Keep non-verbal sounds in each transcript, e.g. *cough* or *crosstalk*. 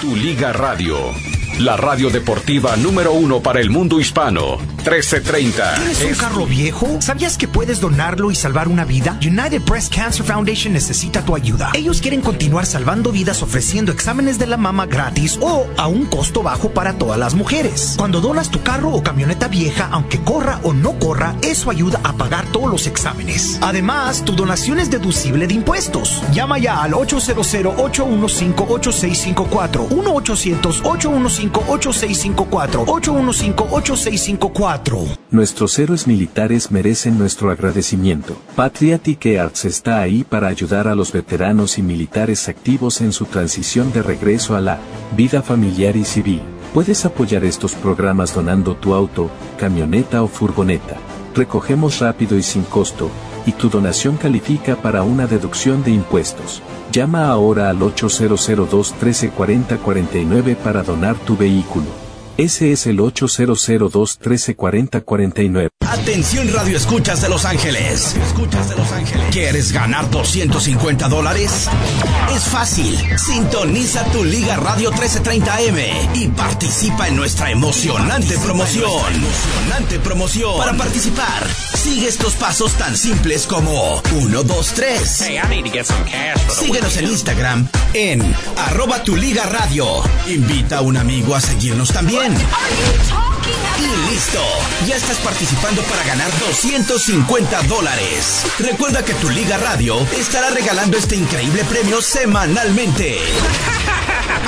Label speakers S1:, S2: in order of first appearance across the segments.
S1: Tu Liga Radio. La radio deportiva número uno para el mundo hispano. 1330.
S2: ¿Tienes un carro viejo? ¿Sabías que puedes donarlo y salvar una vida? United Breast Cancer Foundation necesita tu ayuda. Ellos quieren continuar salvando vidas ofreciendo exámenes de la mama gratis o a un costo bajo para todas las mujeres. Cuando donas tu carro o camioneta vieja, aunque corra o no corra, eso ayuda a pagar todos los exámenes. Además, tu donación es deducible de impuestos. Llama ya al 800-815-8654. 1-800-815-8654. 815-8654.
S3: Nuestros héroes militares merecen nuestro agradecimiento. Patriotic Arts está ahí para ayudar a los veteranos y militares activos en su transición de regreso a la vida familiar y civil. Puedes apoyar estos programas donando tu auto, camioneta o furgoneta. Recogemos rápido y sin costo, y tu donación califica para una deducción de impuestos. Llama ahora al 800 213 4049 para donar tu vehículo. Ese es el 800-213-4049.
S4: Atención Radio Escuchas de Los Ángeles. Escuchas de Los Ángeles. ¿Quieres ganar 250 dólares? Es fácil. Sintoniza tu Liga Radio 1330M y participa en nuestra emocionante promoción. Emocionante promoción. Para participar, sigue estos pasos tan simples como 1, 2, 3. Síguenos en Instagram en arroba tu Liga Radio. Invita a un amigo a seguirnos también. Y listo, ya estás participando para ganar 250 dólares. Recuerda que tu Liga Radio estará regalando este increíble premio semanalmente.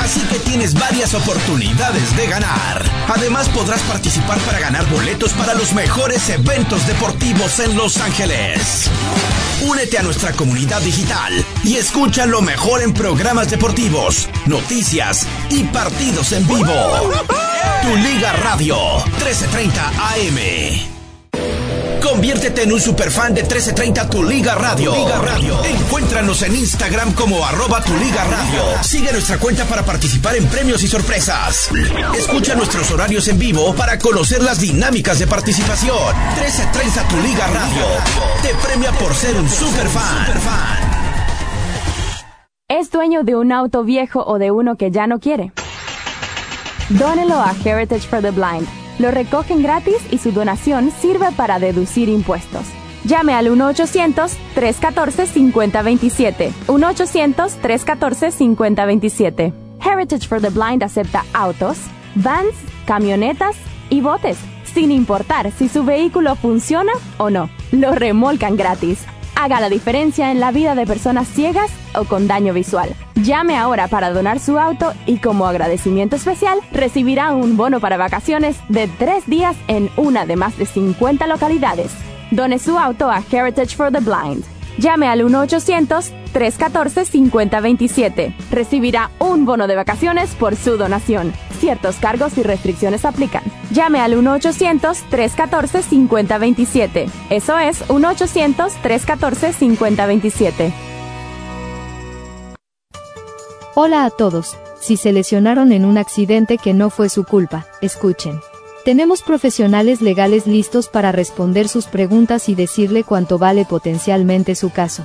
S4: Así que tienes varias oportunidades de ganar. Además podrás participar para ganar boletos para los mejores eventos deportivos en Los Ángeles. Únete a nuestra comunidad digital y escucha lo mejor en programas deportivos, noticias y partidos en vivo. Tu Liga Radio 1330 AM. Conviértete en un superfan de 1330 Tu Liga Radio. Liga Radio. Encuéntranos en Instagram como arroba Tu Liga Radio. Sigue nuestra cuenta para participar en premios y sorpresas. Escucha nuestros horarios en vivo para conocer las dinámicas de participación. 1330 Tu Liga Radio. Te premia por ser un superfan.
S5: ¿Es dueño de un auto viejo o de uno que ya no quiere? Dónelo a Heritage for the Blind. Lo recogen gratis y su donación sirve para deducir impuestos. Llame al 1-800-314-5027. 1-800-314-5027. Heritage for the Blind acepta autos, vans, camionetas y botes, sin importar si su vehículo funciona o no. Lo remolcan gratis. Haga la diferencia en la vida de personas ciegas o con daño visual. Llame ahora para donar su auto y como agradecimiento especial recibirá un bono para vacaciones de tres días en una de más de 50 localidades. Done su auto a Heritage for the Blind. Llame al 1-800-314-5027. Recibirá un bono de vacaciones por su donación. Ciertos cargos y restricciones aplican. Llame al 1-800-314-5027. Eso es 1-800-314-5027.
S6: Hola a todos. Si se lesionaron en un accidente que no fue su culpa, escuchen. Tenemos profesionales legales listos para responder sus preguntas y decirle cuánto vale potencialmente su caso.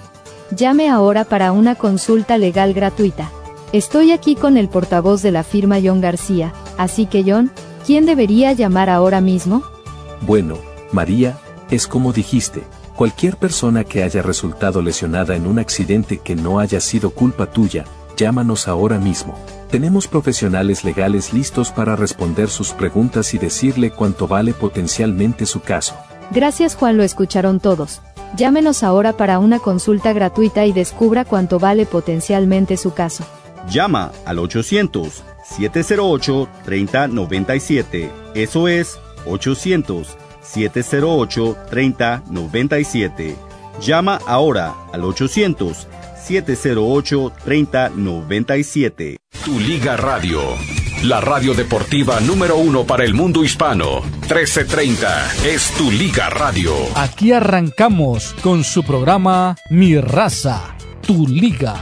S6: Llame ahora para una consulta legal gratuita. Estoy aquí con el portavoz de la firma John García, así que John, ¿quién debería llamar ahora mismo?
S3: Bueno, María, es como dijiste, cualquier persona que haya resultado lesionada en un accidente que no haya sido culpa tuya, llámanos ahora mismo. Tenemos profesionales legales listos para responder sus preguntas y decirle cuánto vale potencialmente su caso.
S6: Gracias Juan, lo escucharon todos. Llámenos ahora para una consulta gratuita y descubra cuánto vale potencialmente su caso.
S7: Llama al 800-708-3097. Eso es 800-708-3097. Llama ahora al 800 708-3097.
S1: Tu Liga Radio. La radio deportiva número uno para el mundo hispano. 1330 es tu Liga Radio.
S8: Aquí arrancamos con su programa Mi Raza, Tu Liga.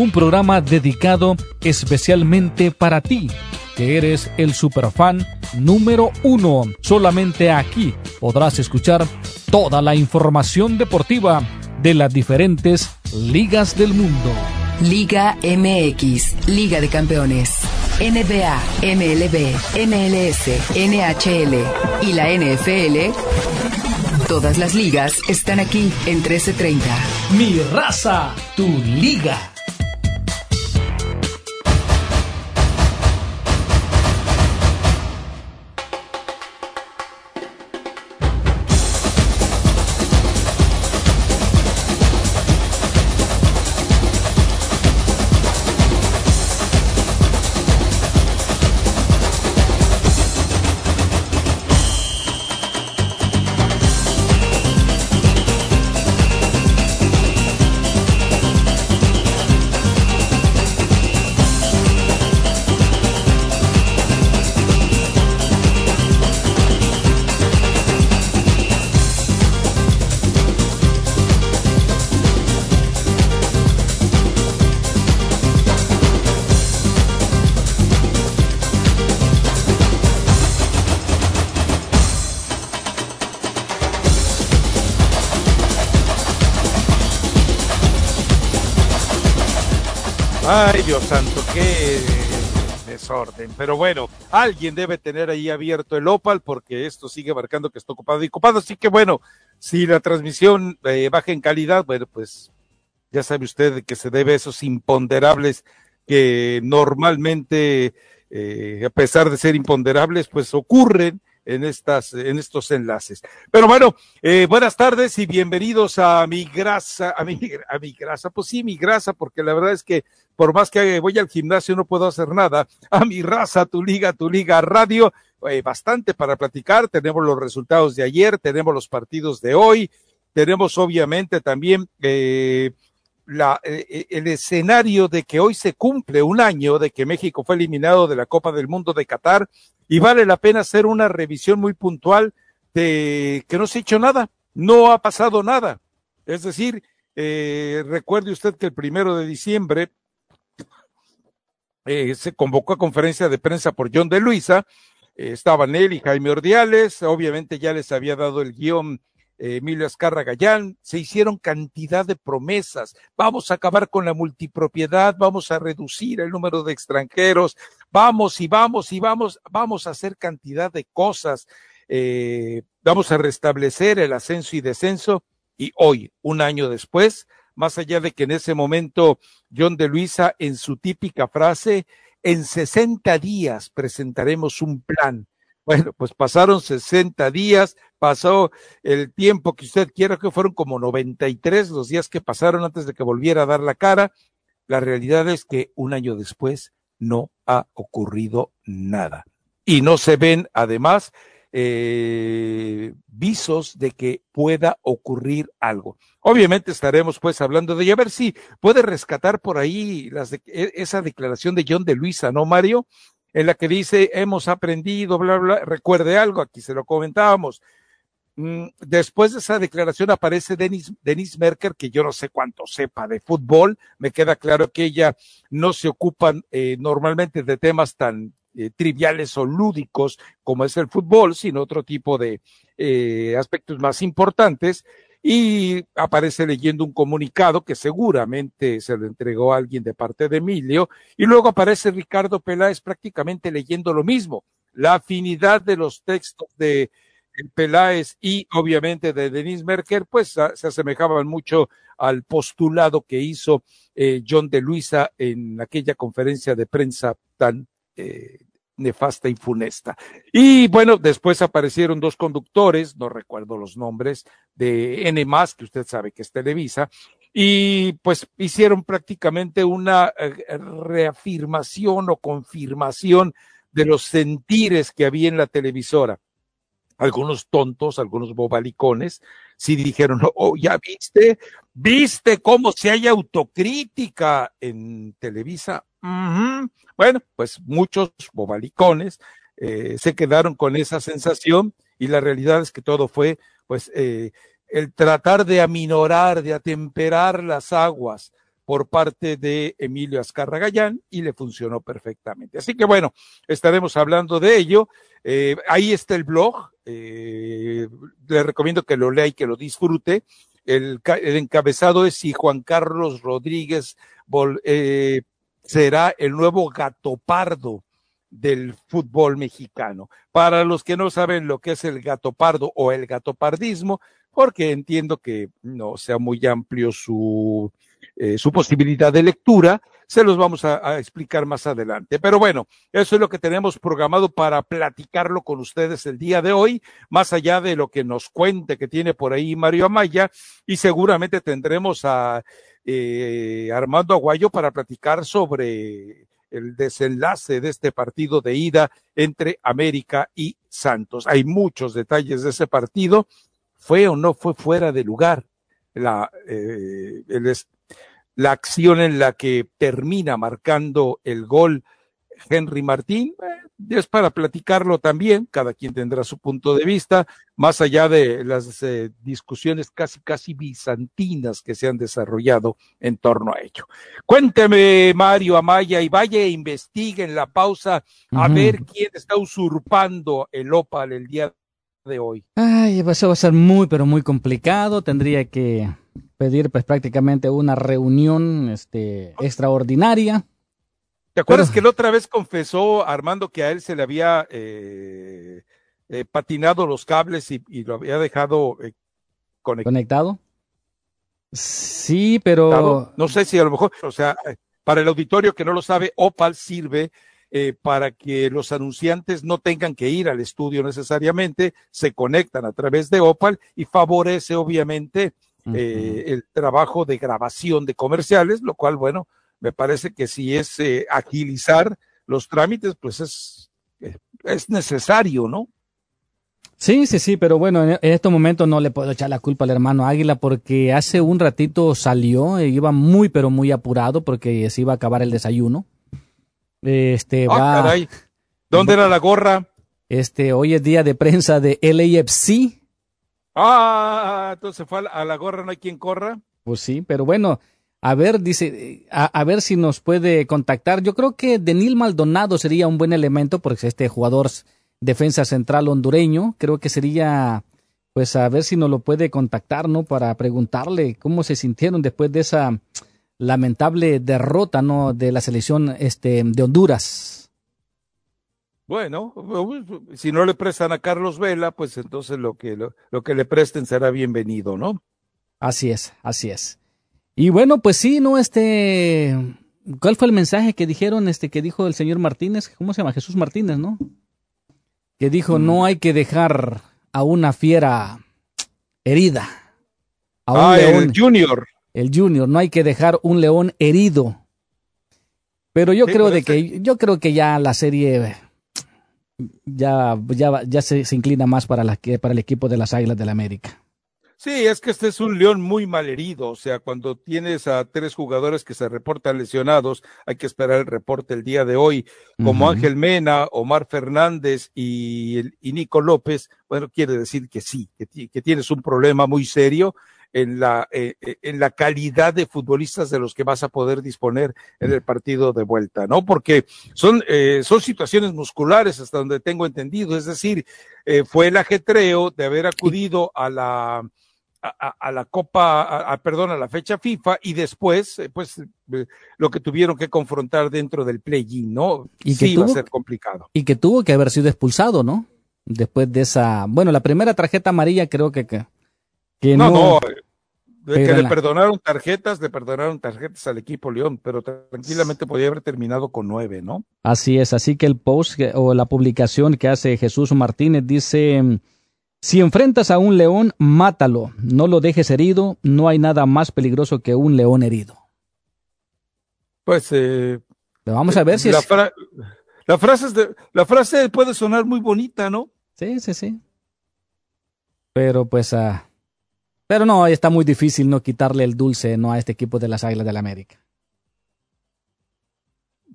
S8: Un programa dedicado especialmente para ti, que eres el superfan número uno. Solamente aquí podrás escuchar toda la información deportiva de las diferentes ligas del mundo.
S9: Liga MX, Liga de Campeones. NBA, MLB, MLS, NHL y la NFL, todas las ligas están aquí en 1330.
S8: Mi raza, tu liga.
S10: Dios santo, qué desorden. Pero bueno, alguien debe tener ahí abierto el Opal porque esto sigue marcando que está ocupado y ocupado. Así que bueno, si la transmisión eh, baja en calidad, bueno, pues ya sabe usted que se debe a esos imponderables que normalmente, eh, a pesar de ser imponderables, pues ocurren en estas, en estos enlaces. Pero bueno, eh, buenas tardes y bienvenidos a mi grasa, a mi, a mi grasa, pues sí, mi grasa, porque la verdad es que por más que voy al gimnasio no puedo hacer nada. *laughs* A mi raza, tu liga, tu liga radio, eh, bastante para platicar. Tenemos los resultados de ayer, tenemos los partidos de hoy, tenemos obviamente también eh, eh, el escenario de que hoy se cumple un año de que México fue eliminado de la Copa del Mundo de Qatar y vale la pena hacer una revisión muy puntual de que no se ha hecho nada, no ha pasado nada. Es decir, recuerde usted que el primero de diciembre eh, se convocó a conferencia de prensa por John de Luisa, eh, estaban él y Jaime Ordiales, obviamente ya les había dado el guion eh, Emilio Azcarra Gallán, se hicieron cantidad de promesas, vamos a acabar con la multipropiedad, vamos a reducir el número de extranjeros, vamos y vamos y vamos, vamos a hacer cantidad de cosas, eh, vamos a restablecer el ascenso y descenso, y hoy, un año después, más allá de que en ese momento John de Luisa, en su típica frase, en 60 días presentaremos un plan. Bueno, pues pasaron 60 días, pasó el tiempo que usted quiera, que fueron como 93 los días que pasaron antes de que volviera a dar la cara. La realidad es que un año después no ha ocurrido nada. Y no se ven, además, eh, visos de que pueda ocurrir algo. Obviamente estaremos pues hablando de ella, a ver si puede rescatar por ahí las de, esa declaración de John de Luisa, ¿no, Mario? En la que dice, hemos aprendido, bla, bla, recuerde algo, aquí se lo comentábamos. Mm, después de esa declaración aparece Denis, Denis Merker, que yo no sé cuánto sepa de fútbol, me queda claro que ella no se ocupa eh, normalmente de temas tan eh, triviales o lúdicos como es el fútbol, sino otro tipo de eh, aspectos más importantes. Y aparece leyendo un comunicado que seguramente se lo entregó a alguien de parte de Emilio. Y luego aparece Ricardo Peláez prácticamente leyendo lo mismo. La afinidad de los textos de Peláez y obviamente de Denis Merker, pues se asemejaban mucho al postulado que hizo eh, John de Luisa en aquella conferencia de prensa tan eh, nefasta y funesta. Y bueno, después aparecieron dos conductores, no recuerdo los nombres, de N que usted sabe que es Televisa, y pues hicieron prácticamente una eh, reafirmación o confirmación de los sentires que había en la televisora. Algunos tontos, algunos bobalicones, sí dijeron, oh, ya viste, viste cómo se hay autocrítica en Televisa. Bueno, pues muchos bobalicones eh, se quedaron con esa sensación y la realidad es que todo fue, pues, eh, el tratar de aminorar, de atemperar las aguas por parte de Emilio Azcarra Gallán y le funcionó perfectamente. Así que bueno, estaremos hablando de ello. Eh, ahí está el blog. Eh, le recomiendo que lo lea y que lo disfrute. El, encabezado es si Juan Carlos Rodríguez eh, será el nuevo gato pardo del fútbol mexicano. Para los que no saben lo que es el gato pardo o el gatopardismo, porque entiendo que no sea muy amplio su, eh, su posibilidad de lectura, se los vamos a, a, explicar más adelante. Pero bueno, eso es lo que tenemos programado para platicarlo con ustedes el día de hoy, más allá de lo que nos cuente que tiene por ahí Mario Amaya, y seguramente tendremos a eh, Armando Aguayo para platicar sobre el desenlace de este partido de ida entre América y Santos. Hay muchos detalles de ese partido. ¿Fue o no fue fuera de lugar la, eh, el, la acción en la que termina marcando el gol Henry Martín, eh, es para platicarlo también, cada quien tendrá su punto de vista, más allá de las eh, discusiones casi, casi bizantinas que se han desarrollado en torno a ello. Cuénteme, Mario Amaya, y vaya e investigue en la pausa a uh -huh. ver quién está usurpando el Opal el día de hoy.
S11: Ay, eso va a ser muy, pero muy complicado, tendría que pedir pues prácticamente una reunión este, extraordinaria.
S10: ¿Te acuerdas Pero... que la otra vez confesó Armando que a él se le había eh, eh, patinado los cables y, y, lo había dejado eh, conect
S11: conectado? Sí, pero...
S10: No sé si a lo mejor, o sea, para el auditorio que no lo sabe, Opal sirve eh, para que los anunciantes no tengan que ir al estudio necesariamente, se conectan a través de Opal y favorece obviamente uh -huh. eh, el trabajo de grabación de comerciales, lo cual, bueno, me parece que si es eh, agilizar los trámites, pues es, es necesario, ¿no?
S11: Sí, sí, sí, pero bueno, en estos momentos no le puedo echar la culpa al hermano Águila porque hace un ratito salió, e iba muy, pero muy apurado porque se iba a acabar el desayuno. Este
S10: ah,
S11: va.
S10: Caray. ¿Dónde era la gorra?
S11: Este, hoy es día de prensa de LAFC.
S10: Ah, entonces fue a la, a la gorra, no hay quien corra.
S11: Pues sí, pero bueno, a ver, dice, a, a, ver si nos puede contactar. Yo creo que Denil Maldonado sería un buen elemento porque este jugador defensa central hondureño, creo que sería, pues a ver si nos lo puede contactar, ¿no? Para preguntarle cómo se sintieron después de esa lamentable derrota, ¿no? De la selección este, de Honduras.
S10: Bueno, si no le prestan a Carlos Vela, pues entonces lo que, lo, lo que le presten será bienvenido, ¿no?
S11: Así es, así es. Y bueno, pues sí, ¿no? Este, ¿cuál fue el mensaje que dijeron, este, que dijo el señor Martínez? ¿Cómo se llama? Jesús Martínez, ¿no? Que dijo, mm. no hay que dejar a una fiera herida.
S10: A un ah, león, el Junior.
S11: El Junior, no hay que dejar un león herido. Pero yo sí, creo de que, yo creo que ya la serie ya, ya, ya se, se inclina más para, la, para el equipo de las Águilas del la América.
S10: Sí, es que este es un león muy mal herido, o sea, cuando tienes a tres jugadores que se reportan lesionados, hay que esperar el reporte el día de hoy, como uh -huh. Ángel Mena, Omar Fernández y, y, Nico López, bueno, quiere decir que sí, que, que tienes un problema muy serio en la, eh, en la calidad de futbolistas de los que vas a poder disponer en el partido de vuelta, ¿no? Porque son, eh, son situaciones musculares hasta donde tengo entendido, es decir, eh, fue el ajetreo de haber acudido a la, a, a, la Copa, a, a, perdón, a la fecha FIFA y después, eh, pues, eh, lo que tuvieron que confrontar dentro del play-in, ¿no?
S11: Y que
S10: sí
S11: tuvo,
S10: va a ser complicado.
S11: Y que tuvo que haber sido expulsado, ¿no? Después de esa, bueno, la primera tarjeta amarilla creo que, que, que
S10: no, no, no de que le la... perdonaron tarjetas, le perdonaron tarjetas al equipo León, pero tranquilamente podía haber terminado con nueve, ¿no?
S11: Así es, así que el post o la publicación que hace Jesús Martínez dice si enfrentas a un león, mátalo, no lo dejes herido, no hay nada más peligroso que un león herido.
S10: Pues eh,
S11: Pero vamos a ver si
S10: la,
S11: es...
S10: fra la, frase es de, la frase puede sonar muy bonita, ¿no?
S11: Sí, sí, sí. Pero pues, uh, pero no, está muy difícil no quitarle el dulce no a este equipo de las Águilas del la América.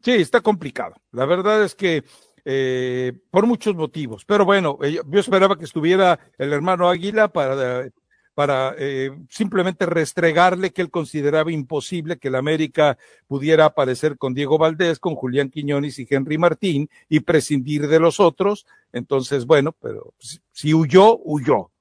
S10: Sí, está complicado. La verdad es que eh, por muchos motivos. Pero bueno, eh, yo esperaba que estuviera el hermano Águila para, para eh, simplemente restregarle que él consideraba imposible que el América pudiera aparecer con Diego Valdés, con Julián Quiñones y Henry Martín y prescindir de los otros. Entonces, bueno, pero si, si huyó, huyó.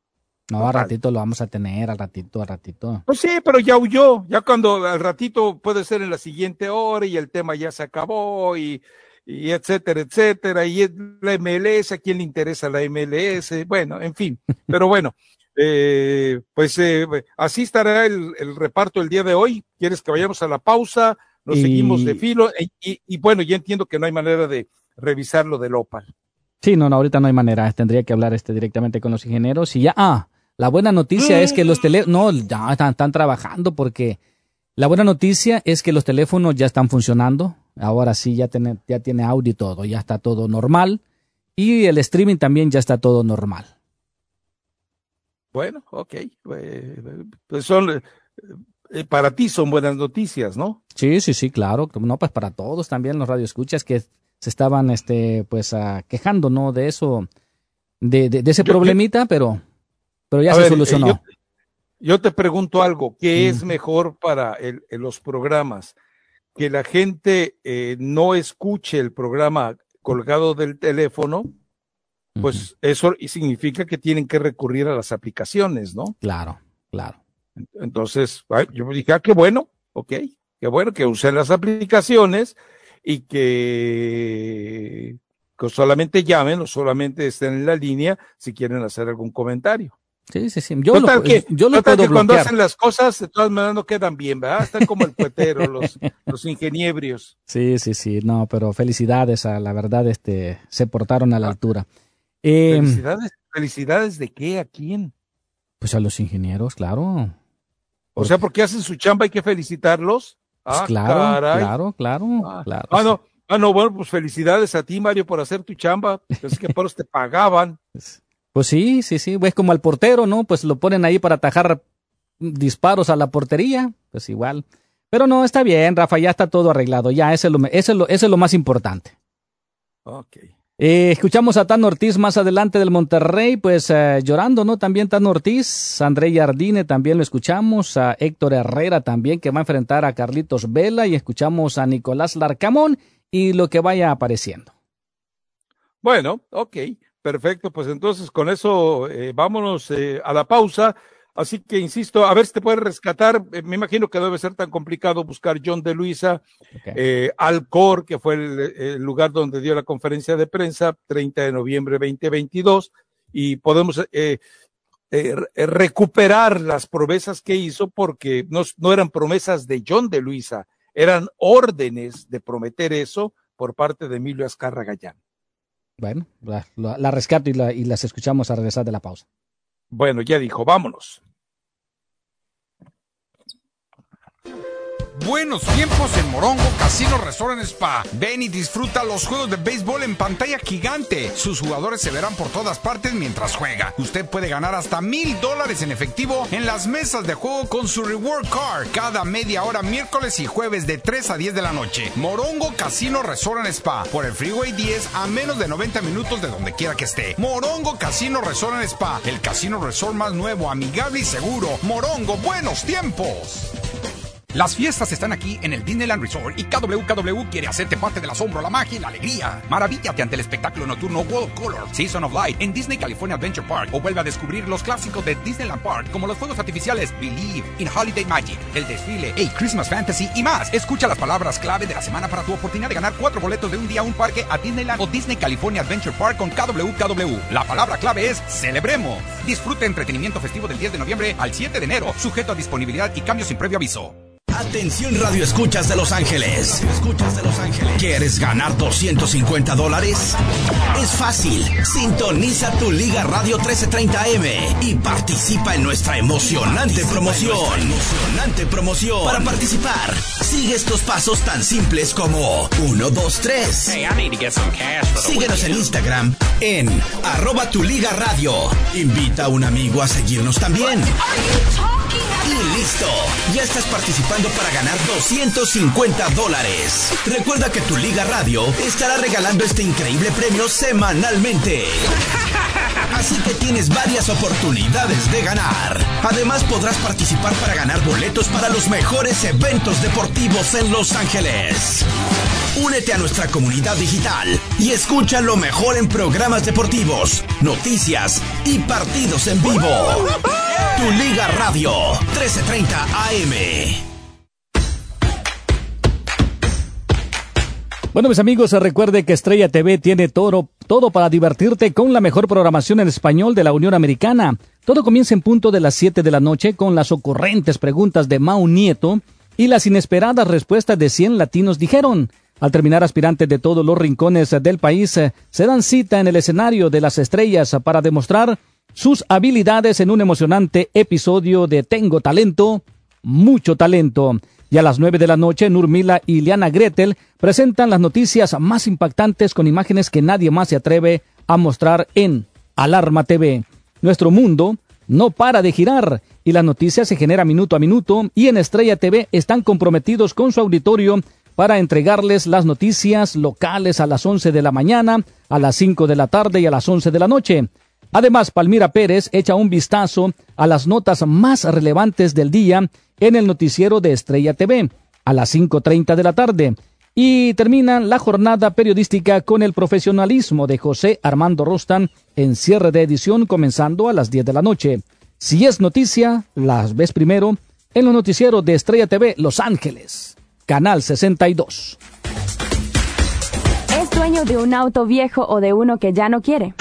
S11: No, al ratito lo vamos a tener, al ratito, al ratito.
S10: Pues sí, pero ya huyó, ya cuando al ratito puede ser en la siguiente hora y el tema ya se acabó y, y etcétera, etcétera, y la MLS, a quién le interesa la MLS, bueno, en fin, *laughs* pero bueno, eh, pues eh, así estará el, reparto el día de hoy. ¿Quieres que vayamos a la pausa? Nos seguimos de filo y, y, bueno, ya entiendo que no hay manera de revisar lo del OPAL.
S11: Sí, no, no, ahorita no hay manera. Tendría que hablar este directamente con los ingenieros y ya. Ah, la buena noticia es que los teléfonos, no, ya están, están, trabajando porque la buena noticia es que los teléfonos ya están funcionando. Ahora sí, ya tiene, ya tiene audio y todo, ya está todo normal. Y el streaming también ya está todo normal.
S10: Bueno, ok. Eh, pues son, eh, para ti son buenas noticias, ¿no?
S11: Sí, sí, sí, claro. No, pues para todos también los radioescuchas que se estaban, este, pues, uh, quejando, ¿no? De eso, de, de, ese problemita, pero, pero ya se solucionó.
S10: yo, te pregunto algo, ¿qué es mejor para el, los programas? Que la gente no escuche el programa colgado del teléfono pues eso significa que tienen que recurrir a las aplicaciones, ¿no?
S11: Claro, claro.
S10: Entonces, yo dije, ah, qué bueno, ok, qué bueno que usen las aplicaciones y que, solamente llamen o solamente estén en la línea si quieren hacer algún comentario.
S11: Sí, sí, sí. Yo lo,
S10: que, yo lo puedo que cuando hacen las cosas, de todas maneras no quedan bien, ¿verdad? Están como el puetero, *laughs* los, los ingeniebrios.
S11: Sí, sí, sí. No, pero felicidades, a la verdad, este, se portaron a la altura.
S10: Eh, felicidades, felicidades de qué, a quién.
S11: Pues a los ingenieros, claro.
S10: O sea, porque hacen su chamba hay que felicitarlos.
S11: Pues ah, claro, claro, claro, ah, claro.
S10: Ah, no, ah, no, bueno, pues felicidades a ti, Mario, por hacer tu chamba. Es que por te pagaban. *laughs*
S11: Pues, sí, sí, sí. Pues como al portero, ¿no? Pues lo ponen ahí para atajar disparos a la portería. Pues igual. Pero no, está bien, Rafa, ya está todo arreglado. Ya, eso es lo, eso es lo, eso es lo más importante.
S10: Ok.
S11: Eh, escuchamos a Tan Ortiz más adelante del Monterrey, pues eh, llorando, ¿no? También Tan Ortiz, André Jardine también lo escuchamos, a Héctor Herrera también que va a enfrentar a Carlitos Vela y escuchamos a Nicolás Larcamón y lo que vaya apareciendo.
S10: Bueno, ok, perfecto, pues entonces con eso eh, vámonos a la pausa. Así que insisto, a ver si te puedes rescatar. Eh, me imagino que debe ser tan complicado buscar John de Luisa, eh, Alcor, que fue el, lugar donde dio la conferencia de prensa, 30 de noviembre 2022, y podemos eh, eh, recuperar las promesas que hizo porque no, no eran promesas de John de Luisa, eran órdenes de prometer eso por parte de Emilio Azcarra Gallán.
S11: Bueno, la, rescato y, y las escuchamos a regresar de la pausa.
S10: Bueno, ya dijo, vámonos.
S12: Buenos tiempos en Morongo Casino Resort Spa. Ven y disfruta los juegos de béisbol en pantalla gigante. Sus jugadores se verán por todas partes mientras juega. Usted puede ganar hasta mil dólares en efectivo en las mesas de juego con su Reward Card cada media hora miércoles y jueves de 3 a 10 de la noche. Morongo Casino Resort Spa por el Freeway 10 a menos de 90 minutos de donde quiera que esté. Morongo Casino Resort Spa, el casino resort más nuevo, amigable y seguro. Morongo, buenos tiempos. Las fiestas están aquí en el Disneyland Resort y KWKW quiere hacerte parte del asombro, la magia y la alegría. Maravíllate ante el espectáculo nocturno World Color Season of Light en Disney California Adventure Park o vuelve a descubrir los clásicos de Disneyland Park como los fuegos artificiales Believe in Holiday Magic, el desfile, A Christmas Fantasy y más. Escucha las palabras clave de la semana para tu oportunidad de ganar cuatro boletos de un día a un parque a Disneyland o Disney California Adventure Park con KWKW. La palabra clave es celebremos. Disfrute entretenimiento festivo del 10 de noviembre al 7 de enero, sujeto a disponibilidad y cambios sin previo aviso.
S4: Atención Radio Escuchas de Los Ángeles. Escuchas de Los Ángeles. ¿Quieres ganar 250 dólares? Es fácil. Sintoniza tu Liga Radio 1330M y participa en nuestra emocionante promoción. Emocionante promoción. Para participar, sigue estos pasos tan simples como 1, 2, 3. Síguenos en Instagram en arroba tu Liga Radio. Invita a un amigo a seguirnos también. Y listo, ya estás participando para ganar 250 dólares. Recuerda que tu Liga Radio estará regalando este increíble premio semanalmente. Así que tienes varias oportunidades de ganar. Además podrás participar para ganar boletos para los mejores eventos deportivos en Los Ángeles. Únete a nuestra comunidad digital y escucha lo mejor en programas deportivos, noticias y partidos en vivo. Tu Liga Radio, 1330 AM.
S11: Bueno, mis amigos, recuerde que Estrella TV tiene todo, todo para divertirte con la mejor programación en español de la Unión Americana. Todo comienza en punto de las 7 de la noche con las ocurrentes preguntas de Mau Nieto y las inesperadas respuestas de 100 latinos dijeron. Al terminar, aspirantes de todos los rincones del país se dan cita en el escenario de las estrellas para demostrar sus habilidades en un emocionante episodio de Tengo Talento, mucho talento. Y a las nueve de la noche, Nurmila y Liana Gretel presentan las noticias más impactantes con imágenes que nadie más se atreve a mostrar en Alarma TV. Nuestro mundo no para de girar y la noticia se genera minuto a minuto y en Estrella TV están comprometidos con su auditorio para entregarles las noticias locales a las 11 de la mañana, a las 5 de la tarde y a las 11 de la noche. Además, Palmira Pérez echa un vistazo a las notas más relevantes del día en el noticiero de Estrella TV a las 5.30 de la tarde. Y termina la jornada periodística con el profesionalismo de José Armando Rostan en cierre de edición comenzando a las 10 de la noche. Si es noticia, las ves primero en los noticieros de Estrella TV Los Ángeles, Canal 62.
S5: ¿Es dueño de un auto viejo o de uno que ya no quiere?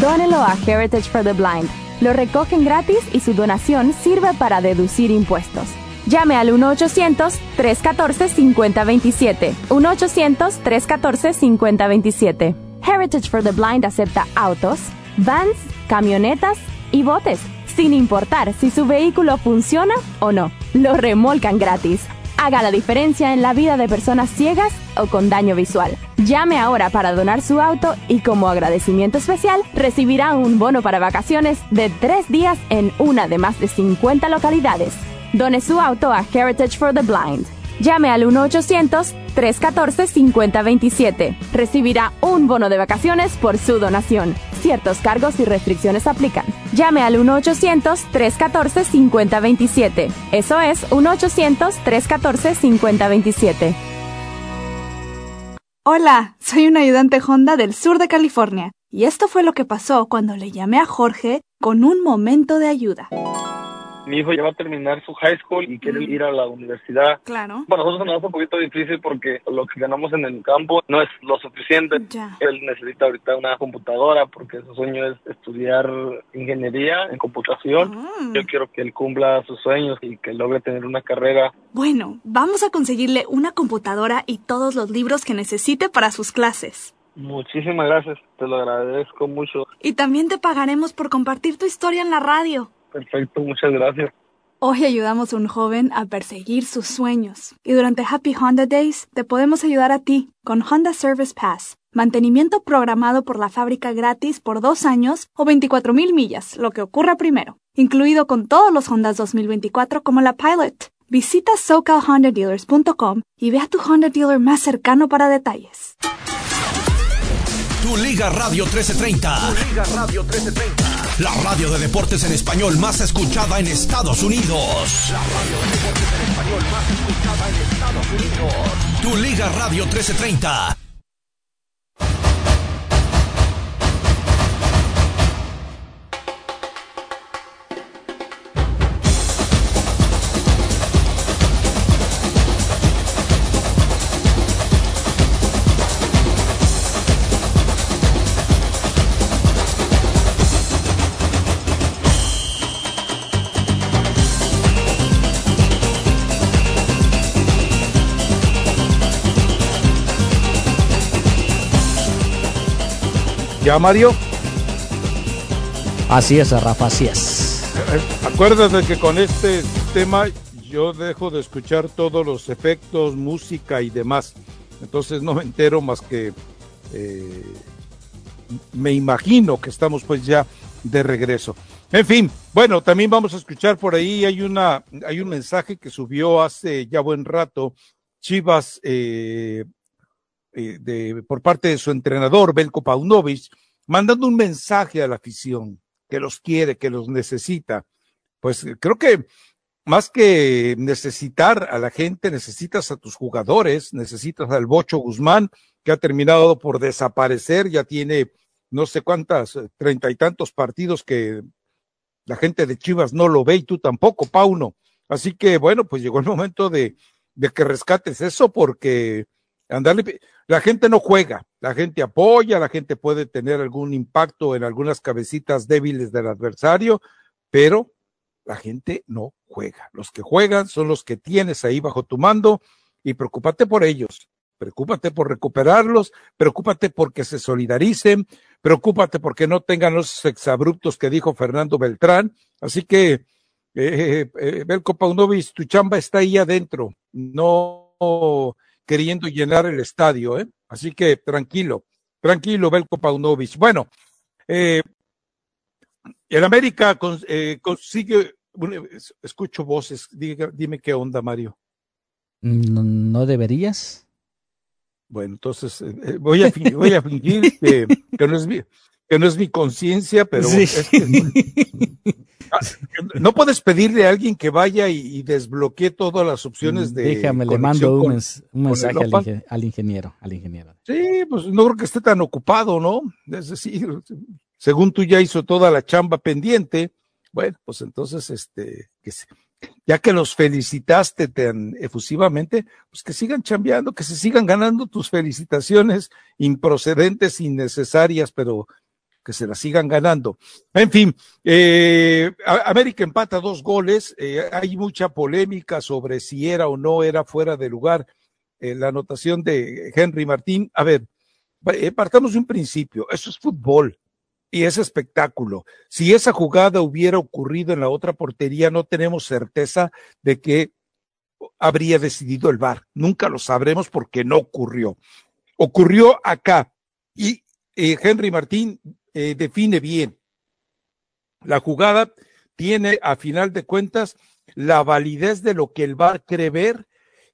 S5: Dónelo a Heritage for the Blind lo recogen gratis y su donación sirve para deducir impuestos. Llame al 1-800-314-5027. 1-800-314-5027. Heritage for the Blind acepta autos, vans, camionetas y botes, sin importar si su vehículo funciona o no. Lo remolcan gratis. Haga la diferencia en la vida de personas ciegas o con daño visual. Llame ahora para donar su auto y como agradecimiento especial recibirá un bono para vacaciones de tres días en una de más de 50 localidades. Done su auto a Heritage for the Blind. Llame al 1-800-314-5027. Recibirá un bono de vacaciones por su donación. Ciertos cargos y restricciones aplican. Llame al 1-800-314-5027. Eso es 1-800-314-5027.
S13: Hola, soy un ayudante Honda del sur de California. Y esto fue lo que pasó cuando le llamé a Jorge con un momento de ayuda.
S14: Mi hijo ya va a terminar su high school y quiere ir a la universidad.
S13: Claro.
S14: Para nosotros nos hace un poquito difícil porque lo que ganamos en el campo no es lo suficiente.
S13: Ya.
S14: Él necesita ahorita una computadora porque su sueño es estudiar ingeniería en computación.
S13: Mm.
S14: Yo quiero que él cumpla sus sueños y que logre tener una carrera.
S13: Bueno, vamos a conseguirle una computadora y todos los libros que necesite para sus clases.
S14: Muchísimas gracias, te lo agradezco mucho.
S13: Y también te pagaremos por compartir tu historia en la radio.
S14: Perfecto, muchas gracias.
S13: Hoy ayudamos a un joven a perseguir sus sueños. Y durante Happy Honda Days te podemos ayudar a ti con Honda Service Pass. Mantenimiento programado por la fábrica gratis por dos años o 24 mil millas, lo que ocurra primero. Incluido con todos los Hondas 2024 como la Pilot. Visita SoCalHondaDealers.com y ve a tu Honda dealer más cercano para detalles.
S4: Tu Liga Radio 1330.
S1: Tu Liga Radio 1330.
S4: La radio de deportes en español más escuchada en Estados Unidos.
S1: La radio de deportes en español más escuchada en Estados Unidos.
S4: Tu Liga Radio 1330.
S10: ¿Ya, Mario?
S11: Así es, Rafa, así es.
S10: Eh, Acuérdate que con este tema yo dejo de escuchar todos los efectos, música y demás. Entonces no me entero más que eh, me imagino que estamos pues ya de regreso. En fin, bueno, también vamos a escuchar por ahí, hay una, hay un mensaje que subió hace ya buen rato Chivas eh, eh, de, por parte de su entrenador, Belko Paunovic, mandando un mensaje a la afición que los quiere, que los necesita. Pues eh, creo que más que necesitar a la gente, necesitas a tus jugadores, necesitas al Bocho Guzmán, que ha terminado por desaparecer, ya tiene no sé cuántas, eh, treinta y tantos partidos que la gente de Chivas no lo ve y tú tampoco, Pauno. Así que bueno, pues llegó el momento de, de que rescates eso porque Andarle, la gente no juega, la gente apoya, la gente puede tener algún impacto en algunas cabecitas débiles del adversario, pero la gente no juega. Los que juegan son los que tienes ahí bajo tu mando y preocúpate por ellos. Preocúpate por recuperarlos, preocúpate porque se solidaricen, preocúpate porque no tengan los exabruptos que dijo Fernando Beltrán. Así que, eh, eh, eh Belko Paunovic, tu chamba está ahí adentro, no queriendo llenar el estadio, ¿eh? Así que tranquilo, tranquilo, Belko Paunovic. Bueno, eh, el América eh, consigue, escucho voces, dime qué onda, Mario.
S11: ¿No, deberías?
S10: Bueno, entonces eh, voy, a voy a fingir que, no es que no es mi conciencia, pero ah, no puedes pedirle a alguien que vaya y, desbloquee todas las opciones de.
S11: Déjame, le mando un, mensaje al, ingeniero, al ingeniero.
S10: Sí, pues no creo que esté tan ocupado, ¿no? Es decir, según tú ya hizo toda la chamba pendiente, bueno, pues entonces, este, que ya que los felicitaste tan efusivamente, pues que sigan chambeando, que se sigan ganando tus felicitaciones improcedentes, innecesarias, pero que se las sigan ganando. En fin, eh, América empata dos goles, eh, hay mucha polémica sobre si era o no era fuera de lugar eh, la anotación de Henry Martín. A ver, partamos de un principio, eso es fútbol y ese espectáculo. Si esa jugada hubiera ocurrido en la otra portería, no tenemos certeza de que habría decidido el VAR. Nunca lo sabremos porque no ocurrió. Ocurrió acá y Henry Martín eh, define bien. La jugada tiene, a final de cuentas, la validez de lo que el VAR cree ver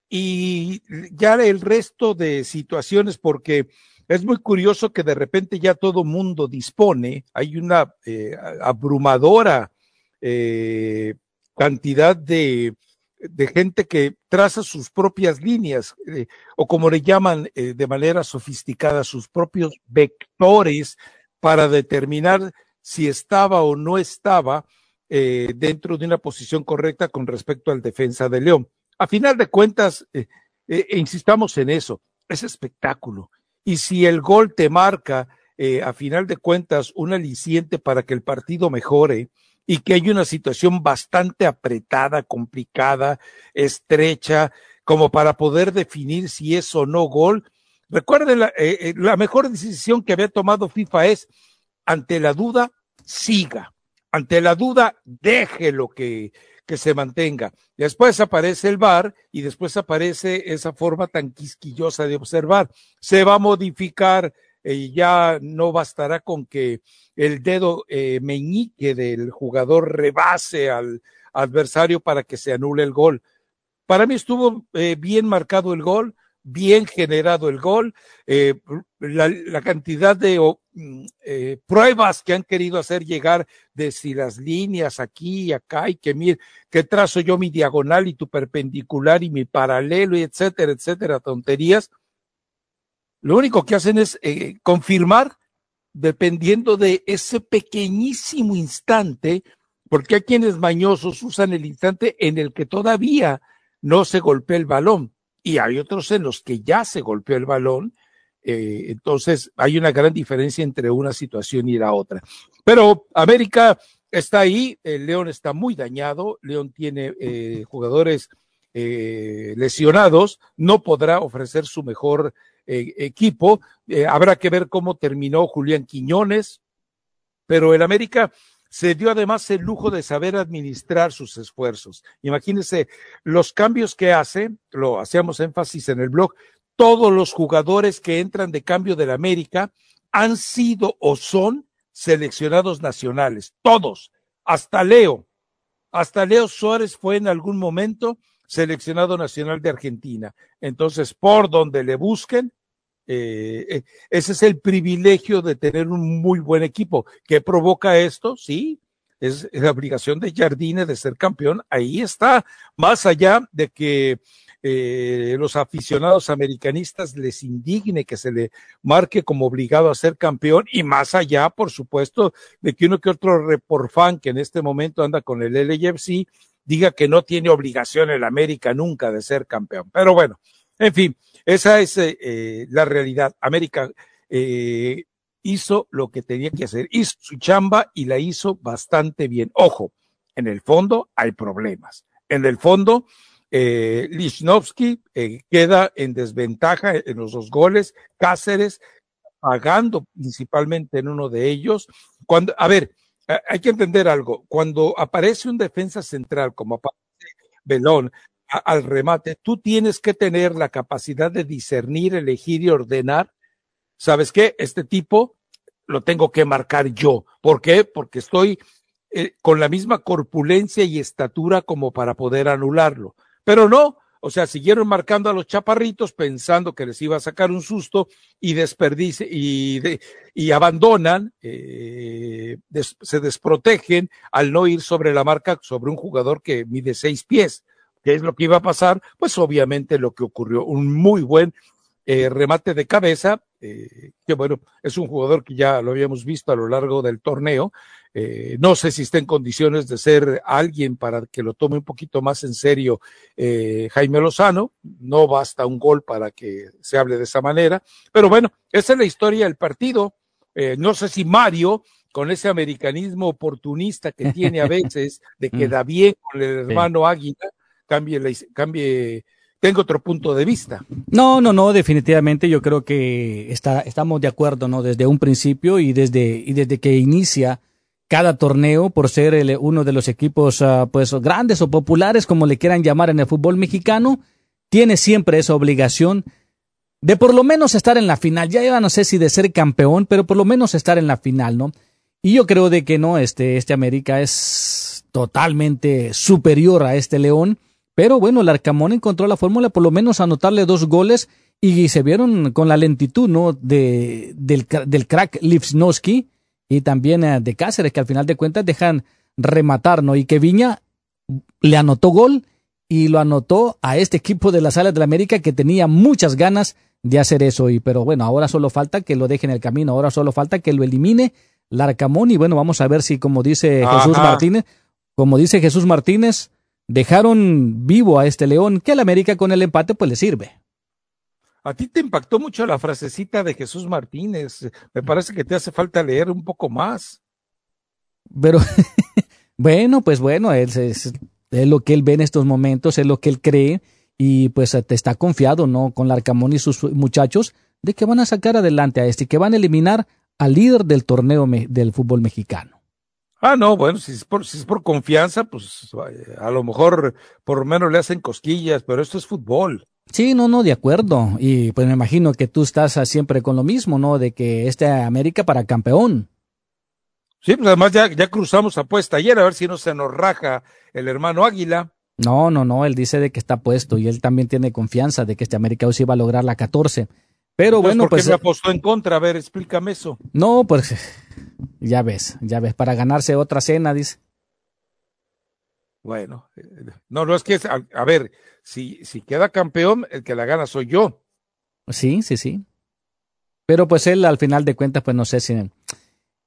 S10: y ya el resto de situaciones, porque es muy curioso que de repente ya todo mundo dispone, hay una eh, abrumadora eh, cantidad de, gente que traza sus propias líneas, o como le llaman de manera sofisticada, sus propios vectores para determinar si estaba o no estaba dentro de una posición correcta con respecto al defensa de León. A final de cuentas, insistamos en eso, es espectáculo y si el gol te marca, eh, a final de cuentas, un aliciente para que el partido mejore y que hay una situación bastante apretada, complicada, estrecha, como para poder definir si es o no gol. Recuerden, la, eh, eh, la mejor decisión que había tomado FIFA es, ante la duda, siga. Ante la duda, deje lo que, que se mantenga. Después aparece el VAR y después aparece esa forma tan quisquillosa de observar. Se va a modificar y eh, ya no bastará con que el dedo eh, meñique del jugador rebase al adversario para que se anule el gol. Para mí estuvo eh, bien marcado el gol, bien generado el gol, eh, la, cantidad de mm, eh, pruebas que han querido hacer llegar de si las líneas aquí y acá y que mire, que trazo yo mi diagonal y tu perpendicular y mi paralelo y etcétera, etcétera, tonterías. Lo único que hacen es eh, confirmar dependiendo de ese pequeñísimo instante, porque hay quienes mañosos usan el instante en el que todavía no se golpea el balón y hay otros en los que ya se golpeó el balón. Eh, entonces hay una gran diferencia entre una situación y la otra. Pero América está ahí, el León está muy dañado, León tiene eh, jugadores eh, lesionados, no podrá ofrecer su mejor equipo. habrá que ver cómo terminó Julián Quiñones, pero el América se dio además el lujo de saber administrar sus esfuerzos. Imagínense los cambios que hace, lo hacíamos énfasis en el blog, todos los jugadores que entran de cambio del América han sido o son seleccionados nacionales, todos, hasta Leo, hasta Leo Suárez fue en algún momento seleccionado nacional de Argentina. Entonces, por donde le busquen, eh, eh, ese es el privilegio de tener un muy buen equipo. ¿Qué provoca esto? Sí, es la obligación de Jardine de ser campeón. Ahí está, más allá de que eh, los aficionados americanistas les indigne que se le marque como obligado a ser campeón y más allá, por supuesto, de que uno que otro report fan que en este momento anda con el LFC diga que no tiene obligación el América nunca de ser campeón. Pero bueno, En fin, esa es eh, eh, la realidad. América eh, hizo lo que tenía que hacer, hizo su chamba y la hizo bastante bien. Ojo, en el fondo hay problemas. En el fondo, eh, eh, queda en desventaja en los dos goles, Cáceres pagando principalmente en uno de ellos. Cuando, a ver, eh, hay que entender algo. Cuando aparece un defensa central, como aparece Belón, al remate, tú tienes que tener la capacidad de discernir, elegir y ordenar. ¿Sabes qué? Este tipo lo tengo que marcar yo. ¿Por qué? Porque estoy eh, con la misma corpulencia y estatura como para poder anularlo. Pero no, o sea, siguieron marcando a los chaparritos pensando que les iba a sacar un susto y desperdice y, de- y abandonan, eh, se desprotegen al no ir sobre la marca sobre un jugador que mide seis pies. ¿Qué es lo que iba a pasar? Pues obviamente lo que ocurrió, un muy buen eh, remate de cabeza, eh, que bueno, es un jugador que ya lo habíamos visto a lo largo del torneo. Eh, no sé si está en condiciones de ser alguien para que lo tome un poquito más en serio eh, Jaime Lozano. No basta un gol para que se hable de esa manera. Pero bueno, esa es la historia del partido. Eh, no sé si Mario, con ese americanismo oportunista que tiene a *laughs* veces, de que
S11: Mm.
S10: da bien con el hermano Águila, cambie, cambie, tengo otro punto de vista.
S11: No, no, no, definitivamente yo creo que está, estamos de acuerdo, ¿no? Desde un principio y desde, y desde que inicia cada torneo por ser el- uno de los equipos, ah, pues, grandes o populares, como le quieran llamar en el fútbol mexicano, tiene siempre esa obligación de por lo menos estar en la final. Ya iba, no sé si de ser campeón, pero por lo menos estar en la final, ¿no? Y yo creo de que no, este, este América es totalmente superior a este León. Pero bueno, el Arcamón encontró la fórmula por lo menos anotarle dos goles y se vieron con la lentitud, ¿no? De, del, del crack Lipsnowski y también eh, de Cáceres, que al final de cuentas dejan rematar, ¿no? Y que Viña le anotó gol y lo anotó a este equipo de las Alas de la América que tenía muchas ganas de hacer eso. Y pero bueno, ahora solo falta que lo deje en el camino, ahora solo falta que lo elimine Larcamón y bueno, vamos a ver si como dice Jesús. Martínez, como dice Jesús Martínez, dejaron vivo a este León que al América con el empate pues le sirve.
S10: A ti te impactó mucho la frasecita de Jesús Martínez. Me parece que te hace falta leer un poco más.
S11: Pero *laughs* bueno, pues bueno, es, es, es lo que él ve en estos momentos, es lo que él cree y pues te está confiado, ¿no? Con Larcamón y sus muchachos de que van a sacar adelante a este y que van a eliminar al líder del torneo me- del fútbol mexicano.
S10: Ah, no, bueno, si es por, si es por confianza, pues a lo mejor por lo menos le hacen cosquillas, pero esto es fútbol.
S11: Sí, no, no, de acuerdo. Y pues me imagino que tú estás ah, siempre con lo mismo, ¿no? De que este América para campeón.
S10: Sí, pues además ya, ya cruzamos apuesta ayer a ver si no se nos raja el hermano Águila.
S11: No, no, no, él dice de que está puesto y él también tiene confianza de que este América hoy sí va a lograr la 14. Pero
S10: Entonces,
S11: bueno,
S10: ¿por qué
S11: pues
S10: me apostó en contra? A ver, explícame eso.
S11: no, pues *laughs* ya ves, ya ves, para ganarse otra cena, dice.
S10: Bueno, eh, no, no es que, es- a, a ver, si, si queda campeón, el que la gana soy yo.
S11: Sí, sí, sí. Pero pues él al final de cuentas, pues no sé si...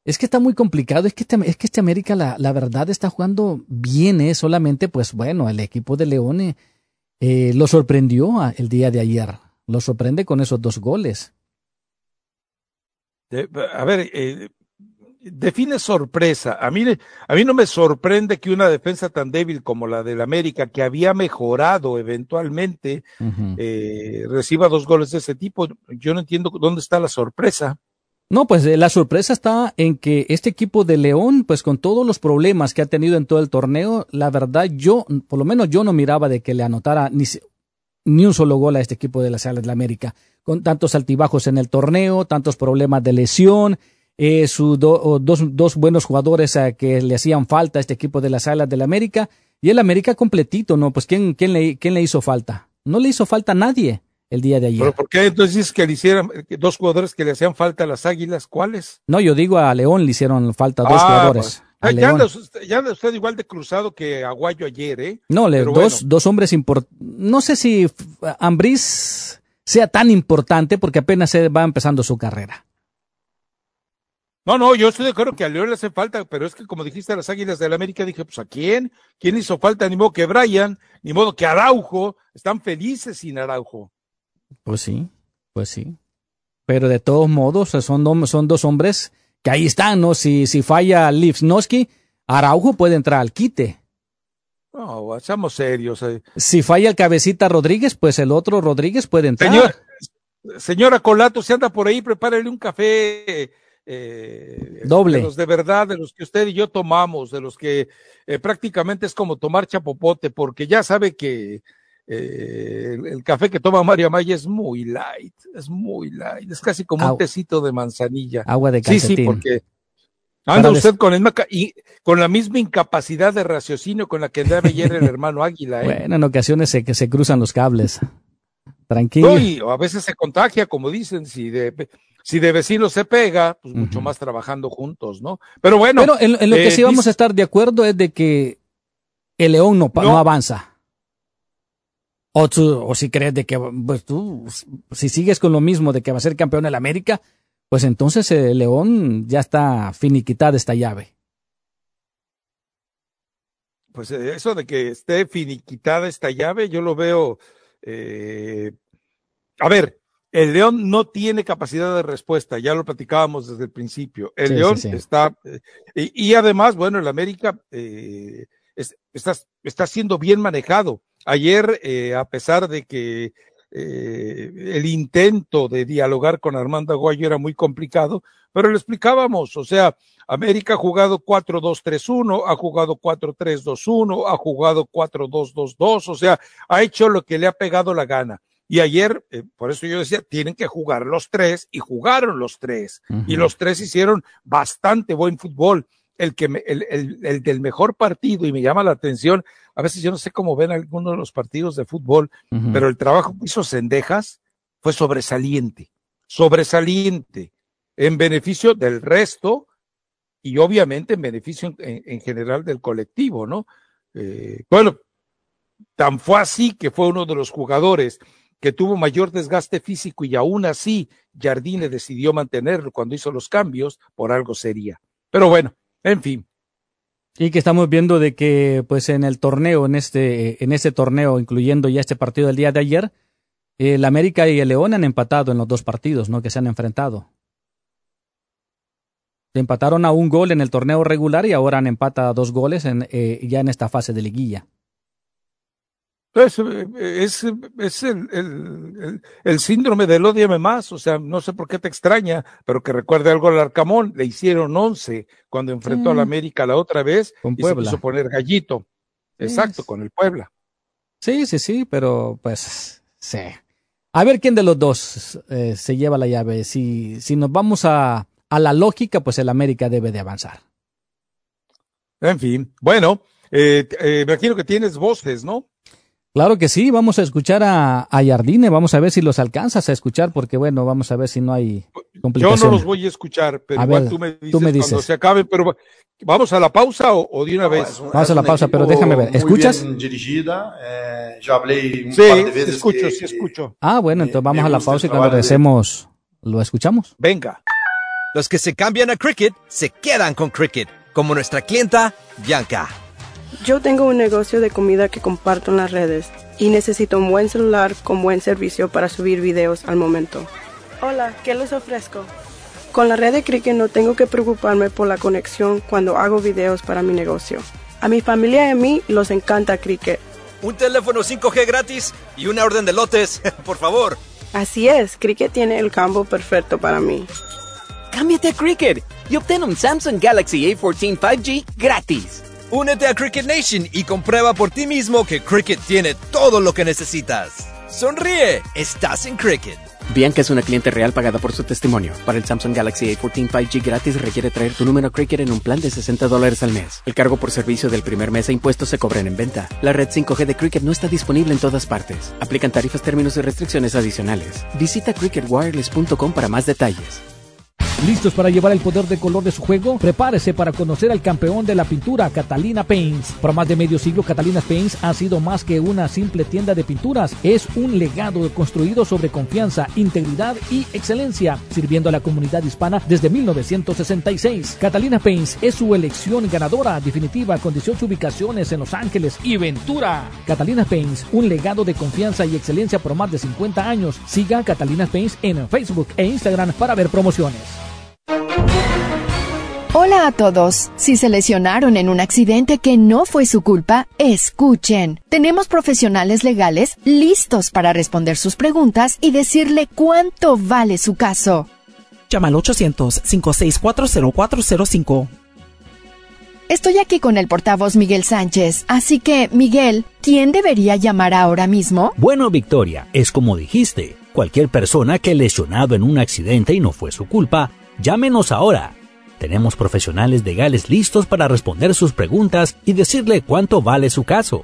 S11: Es que está muy complicado, es que este, es que este América la, la verdad está jugando bien, ¿eh? solamente pues bueno, el equipo de León eh, eh, lo sorprendió a- el día de ayer, lo sorprende con esos dos goles.
S10: De- a ver, eh, define sorpresa. A mí, a mí no me sorprende que una defensa tan débil como la del América, que había mejorado eventualmente, eh, reciba dos goles de ese tipo. Yo no entiendo dónde está la sorpresa.
S11: No, pues eh, la sorpresa está en que este equipo de León, pues con todos los problemas que ha tenido en todo el torneo, la verdad yo, por lo menos yo no miraba de que le anotara ni, si- ni un solo gol a este equipo de las Alas de la América, con tantos altibajos en el torneo, tantos problemas de lesión, eh, su do- o dos, dos buenos jugadores eh, que le hacían falta a este equipo de las Alas de la América, y el América completito, ¿no? Pues ¿quién, quién, le, quién le hizo falta? No le hizo falta a nadie el día de ayer.
S10: Pero ¿por qué entonces dices que le hicieran que dos jugadores que le hacían falta a las Águilas? ¿Cuáles?
S11: No, yo digo a León le hicieron falta dos
S10: Ah,
S11: jugadores.
S10: pues,
S11: A
S10: ya, anda usted, ya anda usted igual de cruzado que Aguayo ayer, ¿eh?
S11: No, le, dos,
S10: bueno.
S11: dos hombres importantes. No sé si Ambriz sea tan importante porque apenas se va empezando su carrera.
S10: No, no, yo estoy de acuerdo que a León le hace falta, pero es que como dijiste a las Águilas del América, dije, pues ¿a quién? ¿Quién hizo falta? Ni modo que Brian, ni modo que Araujo, están felices sin Araujo.
S11: Pues sí, pues sí. Pero de todos modos, son, son dos hombres que ahí están, ¿no? Si, si falla Lipsnowski, Araujo puede entrar al quite.
S10: No, seamos serios. Eh.
S11: Si falla el cabecita Rodríguez, pues el otro Rodríguez puede entrar.
S10: Señor, señora Colato, si anda por ahí, prepárele un café eh,
S11: doble.
S10: De los de verdad, de los que usted y yo tomamos, de los que eh, prácticamente es como tomar chapopote, porque ya sabe que eh, el, café que toma María Maya es muy light, es muy light, es casi como un tecito de manzanilla.
S11: Agua de calcetín.
S10: Sí, sí, porque anda usted con, el, y, con la misma incapacidad de raciocinio con la que andaba ayer el *laughs* hermano Águila. ¿eh?
S11: Bueno, en ocasiones se, que se cruzan los cables. Tranquilo.
S10: y a veces se contagia, como dicen, si de, si de vecino se pega, pues mucho más trabajando juntos, ¿no? Pero bueno.
S11: Pero en, lo que eh, sí vamos a estar de acuerdo es de que el León no, no avanza. O, o si crees de que, pues tú, si sigues con lo mismo de que va a ser campeón la América, pues entonces el León ya está finiquitada esta llave.
S10: Pues eh, eso de que esté finiquitada esta llave, yo lo veo. Eh, a ver, el León no tiene capacidad de respuesta, ya lo platicábamos desde el principio. El León está, eh, y, además, bueno, el América está, está siendo bien manejado. Ayer, eh, a pesar de que eh, el intento de dialogar con Armando Aguayo era muy complicado, pero le explicábamos, o sea, América ha jugado 4-2-3-1, ha jugado 4-3-2-1, ha jugado 4-2-2-2, o sea, ha hecho lo que le ha pegado la gana. Y ayer, eh, por eso yo decía, tienen que jugar los tres y jugaron los tres. Y los tres hicieron bastante buen fútbol el, que el, el, del mejor partido y me llama la atención. A veces yo no sé cómo ven algunos de los partidos de fútbol, pero el trabajo que hizo Sendejas fue sobresaliente, sobresaliente, en beneficio del resto y obviamente en beneficio en, general del colectivo, ¿no? Eh, bueno, tan fue así que fue uno de los jugadores que tuvo mayor desgaste físico y aún así Jardine decidió mantenerlo cuando hizo los cambios, por algo sería. Pero bueno, en fin.
S11: Y que estamos viendo de que, pues, en el torneo, en este, en este torneo, incluyendo ya este partido del día de ayer, el América y el León han empatado en los dos partidos, ¿no? Que se han enfrentado. Empataron a un gol en el torneo regular y ahora han empatado dos goles en, eh, ya en esta fase de liguilla.
S10: Pues, es, es el, el, el, síndrome del odiame más, o sea, no sé por qué te extraña, pero que recuerde algo al Arcamón, le hicieron once cuando enfrentó a la América la otra vez
S11: con
S10: y
S11: Puebla.
S10: se quiso poner gallito. Exacto, con el Puebla.
S11: Sí, sí, sí, pero pues sí. A ver quién de los dos eh, se lleva la llave. Si, si nos vamos a, a la lógica, pues el América debe de avanzar.
S10: En fin, bueno, eh, eh, me imagino que tienes voces, ¿no?
S11: Claro que sí, vamos a escuchar a, a Yardine, vamos a ver si los alcanzas a escuchar, porque bueno, vamos a ver si no hay complicación.
S10: Yo no los voy a escuchar, pero igual tú, me dices cuando se acabe, pero ¿vamos a la pausa o, de una vez?
S11: vamos a la pausa, pero déjame ver, ¿escuchas?
S15: dirigida, eh, ya hablé un
S10: sí, par de veces escucho, sí escucho.
S11: Ah, bueno, entonces vamos a la pausa y cuando regresemos lo escuchamos.
S10: Venga.
S16: Los que se cambian a Cricket se quedan con Cricket, como nuestra clienta Bianca.
S17: Yo tengo un negocio de comida que comparto en las redes y necesito un buen celular con buen servicio para subir videos al momento. Hola, ¿qué les ofrezco? Con la red de Cricket no tengo que preocuparme por la conexión cuando hago videos para mi negocio. A mi familia y a mí los encanta Cricket.
S16: Un teléfono 5G gratis y una orden de lotes, *laughs* por favor.
S17: Así es, Cricket tiene el campo perfecto para mí.
S18: Cámbiate a Cricket y obtén un Samsung Galaxy A14 5G gratis.
S16: Únete a Cricket Nation y comprueba por ti mismo que Cricket tiene todo lo que necesitas. Sonríe, estás en Cricket.
S18: Bianca es una cliente real pagada por su testimonio. Para el Samsung Galaxy A14 5G gratis requiere traer tu número Cricket en un plan de 60 dólares al mes. El cargo por servicio del primer mes e impuestos se cobran en venta. La red 5G de Cricket no está disponible en todas partes. Aplican tarifas, términos y restricciones adicionales. Visita cricketwireless.com para más detalles.
S8: ¿Listos para llevar el poder de color de su juego? Prepárese para conocer al campeón de la pintura, Catalina Paints. Por más de medio siglo, Catalina Paints ha sido más que una simple tienda de pinturas. Es un legado construido sobre confianza, integridad y excelencia, sirviendo a la comunidad hispana desde 1966. Catalina Paints es su elección ganadora definitiva con 18 ubicaciones en Los Ángeles y Ventura. Catalina Paints, un legado de confianza y excelencia por más de 50 años. Siga Catalina Paints en Facebook e Instagram para ver promociones.
S19: Hola a todos. Si se lesionaron en un accidente que no fue su culpa, escuchen. Tenemos profesionales legales listos para responder sus preguntas y decirle cuánto vale su caso.
S20: Llama al 800-564-0405.
S19: Estoy aquí con el portavoz Miguel Sánchez, así que, Miguel, ¿quién debería llamar ahora mismo?
S21: Bueno, Victoria, es como dijiste. Cualquier persona que lesionado en un accidente y no fue su culpa, llámenos ahora. Tenemos profesionales legales listos para responder sus preguntas y decirle cuánto vale su caso.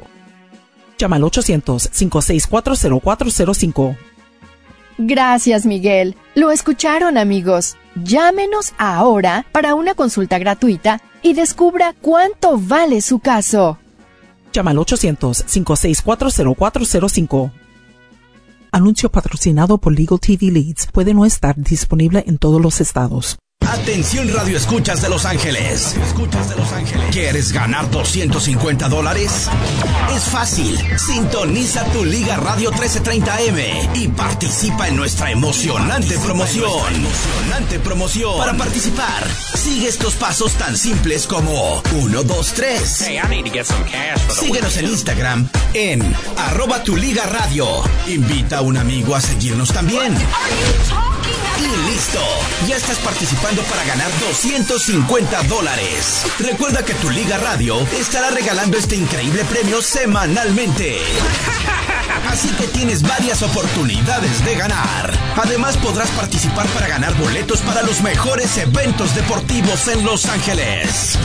S20: Llama al 800-564-0405.
S19: Gracias, Miguel. Lo escucharon, amigos. Llámenos ahora para una consulta gratuita y descubra cuánto vale su caso.
S20: Llama al 800-564-0405. Anuncio patrocinado por Legal TV Leads. Puede no estar disponible en todos los estados.
S4: Atención Radio Escuchas de Los Ángeles. Escuchas de Los Ángeles. ¿Quieres ganar 250 dólares? Es fácil. Sintoniza tu Liga Radio 1330M y participa en nuestra emocionante promoción. Emocionante promoción. Para participar, sigue estos pasos tan simples como 1, 2, 3. Síguenos en Instagram en arroba tu Liga Radio. Invita a un amigo a seguirnos también. Y listo. Ya estás participando para ganar 250 dólares. Recuerda que tu Liga Radio estará regalando este increíble premio semanalmente. *laughs* Así que tienes varias oportunidades de ganar. Además podrás participar para ganar boletos para los mejores eventos deportivos en Los Ángeles.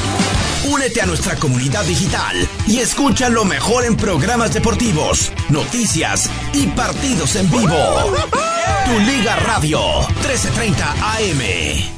S4: Únete a nuestra comunidad digital y escucha lo mejor en programas deportivos, noticias y partidos en vivo. Tu Liga Radio 1330 AM.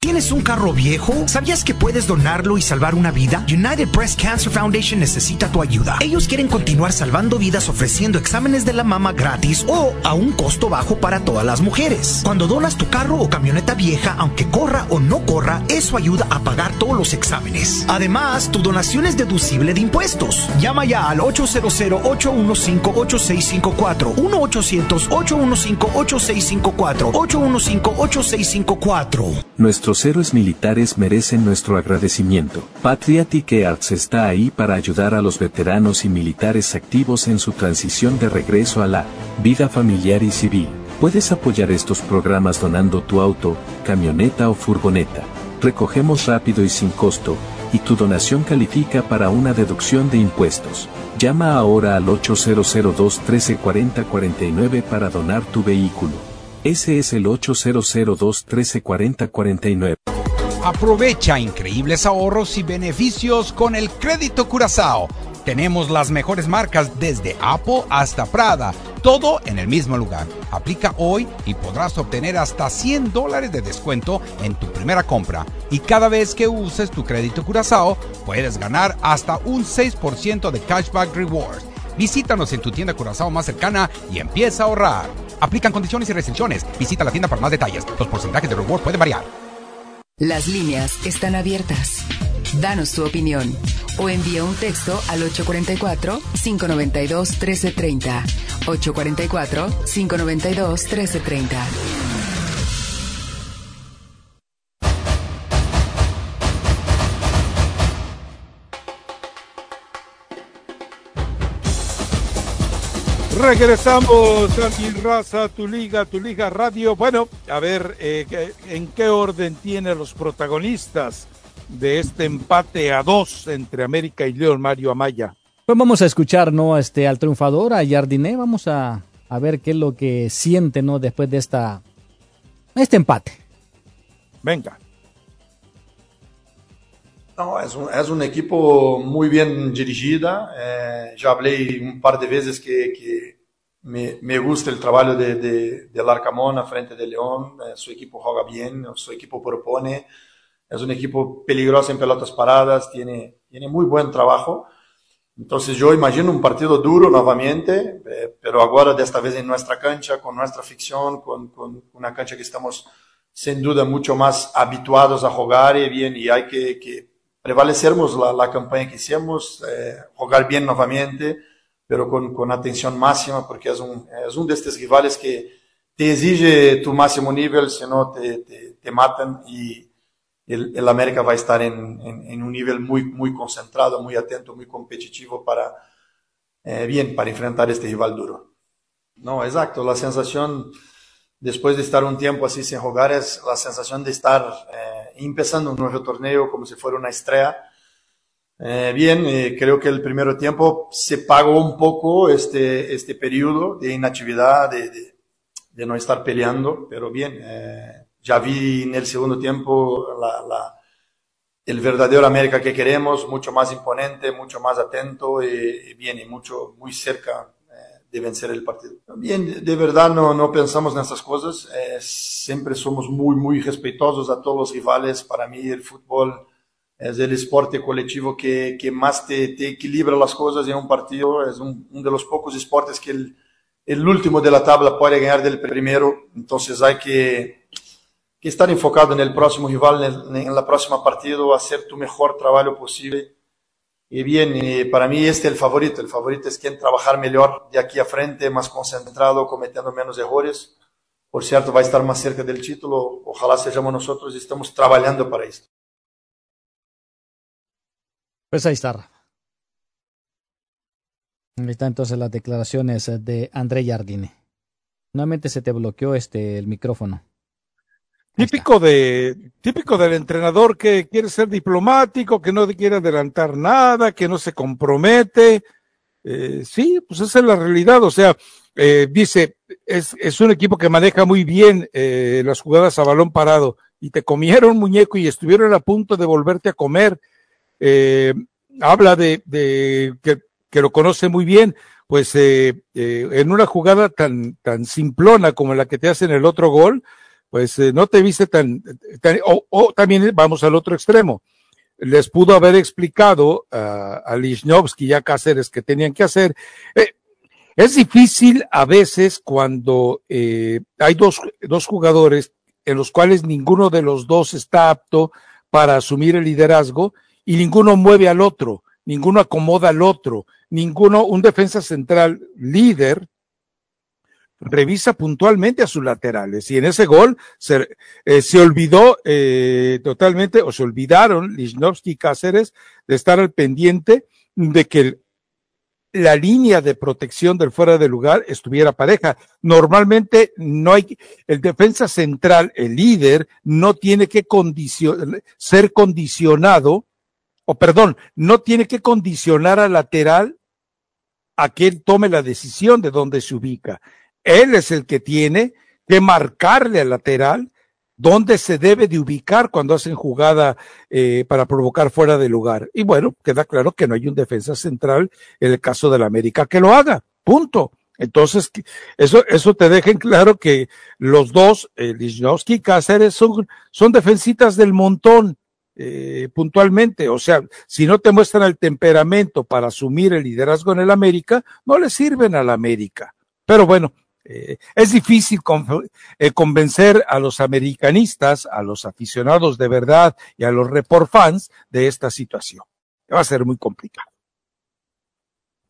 S2: ¿Tienes un carro viejo? ¿Sabías que puedes donarlo y salvar una vida? United Breast Cancer Foundation necesita tu ayuda. Ellos quieren continuar salvando vidas ofreciendo exámenes de la mama gratis o a un costo bajo para todas las mujeres. Cuando donas tu carro o camioneta vieja, aunque corra o no corra, eso ayuda a pagar todos los exámenes. Además, tu donación es deducible de impuestos. Llama ya al 800-815-8654, 1-800-815-8654, 815-8654.
S3: Nuestros héroes militares merecen nuestro agradecimiento. Patriotic Arts está ahí para ayudar a los veteranos y militares activos en su transición de regreso a la vida familiar y civil. Puedes apoyar estos programas donando tu auto, camioneta o furgoneta. Recogemos rápido y sin costo, y tu donación califica para una deducción de impuestos. Llama ahora al 8002 1340 49 para donar tu vehículo. Ese es el 8002 1340 49.
S12: Aprovecha increíbles ahorros y beneficios con el crédito Curazao. Tenemos las mejores marcas desde Apple hasta Prada, todo en el mismo lugar. Aplica hoy y podrás obtener hasta 100 dólares de descuento en tu primera compra. Y cada vez que uses tu crédito Curazao, puedes ganar hasta un 6% de cashback rewards. Visítanos en tu tienda Curazao más cercana y empieza a ahorrar. Aplican condiciones y restricciones. Visita la tienda para más detalles. Los porcentajes de reward pueden variar.
S9: Las líneas están abiertas. Danos tu opinión o envía un texto al 844-592-1330. 844-592-1330.
S10: Regresamos a mi raza, tu liga, tu liga radio. Bueno, a ver, eh, ¿en qué orden tiene los protagonistas de este empate a dos entre América y León Mario Amaya?
S11: Pues vamos a escuchar, ¿no? Este, al triunfador, a Jardiné, vamos a, a ver qué es lo que siente, ¿no? Después de esta, este empate.
S10: Venga.
S15: No, es un, es un equipo muy bien dirigida. Eh, ya hablé un par de veces que, que me, me, gusta el trabajo de, de, del Arcamón a frente de León. Eh, su equipo juega bien, su equipo propone. Es un equipo peligroso en pelotas paradas, tiene, tiene muy buen trabajo. Entonces yo imagino un partido duro nuevamente, eh, pero ahora de esta vez en nuestra cancha, con nuestra ficción, con, con, una cancha que estamos sin duda mucho más habituados a jugar y bien, y hay que, que prevalecermos la, la, campaña que hicimos, eh, jugar bien nuevamente pero con, con atención máxima, porque es un, es un de estos rivales que te exige tu máximo nivel, si no te, te, te matan y el, el, América va a estar en, en, en, un nivel muy, muy concentrado, muy atento, muy competitivo para, eh, bien, para enfrentar este rival duro. No, exacto, la sensación, después de estar un tiempo así sin jugar, es la sensación de estar eh, empezando un nuevo torneo como si fuera una estrella eh, bien, eh, creo que el primer tiempo se pagó un poco este, este periodo de inactividad, de, de, de no estar peleando, pero bien, eh, ya vi en el segundo tiempo la, la, el verdadero América que queremos, mucho más imponente, mucho más atento y, y y mucho, muy cerca eh, de vencer el partido. Bien, de verdad no, no pensamos en estas cosas, eh, siempre somos muy, muy respetuosos a todos los rivales. Para mí el fútbol es el esporte colectivo que, que más te, equilibra las cosas en un partido, es un, uno de los pocos esportes que el, el, último de la tabla puede ganar del primero, entonces hay que, que estar enfocado en el próximo rival, en, el, en la próxima partido, hacer tu mejor trabajo posible. Y bien, y para mí este es el favorito, el favorito es quien trabajar mejor de aquí a frente, más concentrado, cometiendo menos errores. Por cierto, va a estar más cerca del título, ojalá sejamos nosotros y estamos trabajando para esto.
S11: Pues ahí está. Ahí está entonces las declaraciones de André Jardine. Nuevamente se te bloqueó este el micrófono.
S10: Típico de, típico del entrenador que quiere ser diplomático, que no quiere adelantar nada, que no se compromete. Eh, sí, pues esa es la realidad. O sea, eh, dice, es, es un equipo que maneja muy bien eh, las jugadas a balón parado y te comieron muñeco y estuvieron a punto de volverte a comer eh, habla de, de que, que, lo conoce muy bien, pues eh, eh, en una jugada tan, tan simplona como la que te hacen el otro gol, pues eh, no te viste tan, o, o, también vamos al otro extremo. Les pudo haber explicado a, a Lichnowsky y a Cáceres que tenían que hacer. Eh, es difícil a veces cuando eh, hay dos, dos jugadores en los cuales ninguno de los dos está apto para asumir el liderazgo y ninguno mueve al otro, ninguno acomoda al otro, ninguno, un defensa central líder, revisa puntualmente a sus laterales y en ese gol se, eh, se olvidó eh, totalmente o se olvidaron Lichnowsky y Cáceres de estar al pendiente de que la línea de protección del fuera de lugar estuviera pareja. Normalmente no hay, el defensa central, el líder, no tiene que condicion, ser condicionado o perdón, no tiene que condicionar al lateral a él tome la decisión de dónde se ubica. Él es el que tiene que marcarle al lateral dónde se debe de ubicar cuando hacen jugada eh, para provocar fuera de lugar. Y bueno, queda claro que no hay un defensa central en el caso de la América que lo haga. Punto. Entonces, eso, eso te deja en claro que los dos, eh, y Cáceres, son, son defensitas del montón eh, puntualmente. O sea, si no te muestran el temperamento para asumir el liderazgo en el América, no le sirven al América. Pero bueno, eh, es difícil con, eh, convencer a los americanistas, a los aficionados de verdad y a los report fans de esta situación. Va a ser muy complicado.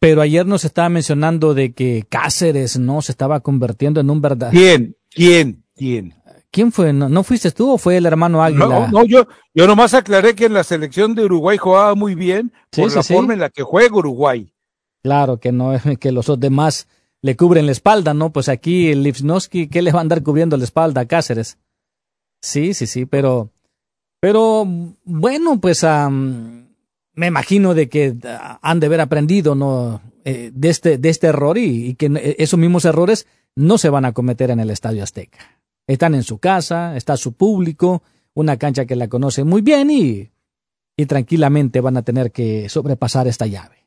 S11: Pero ayer nos estaba mencionando de que Cáceres no se estaba convirtiendo en un verdadero.
S10: ¿Quién? ¿Quién? ¿Quién?
S11: ¿Quién fue? ¿No, ¿No, fuiste tú o fue el hermano Águila?
S10: No, no, yo, yo nomás aclaré que en la selección de Uruguay jugaba muy bien por sí, la sí, forma en la que juega Uruguay.
S11: Claro, que no *laughs* que los demás le cubren la espalda, ¿no? Pues aquí el Lipsnowski, ¿qué le va a andar cubriendo la espalda a Cáceres? Sí, sí, sí, pero, pero bueno, pues um, me imagino de que han de haber aprendido, ¿no? Eh, de este, de este error y, y que esos mismos errores no se van a cometer en el Estadio Azteca. Están en su casa, está su público, una cancha que la conoce muy bien y, y tranquilamente van a tener que sobrepasar esta llave.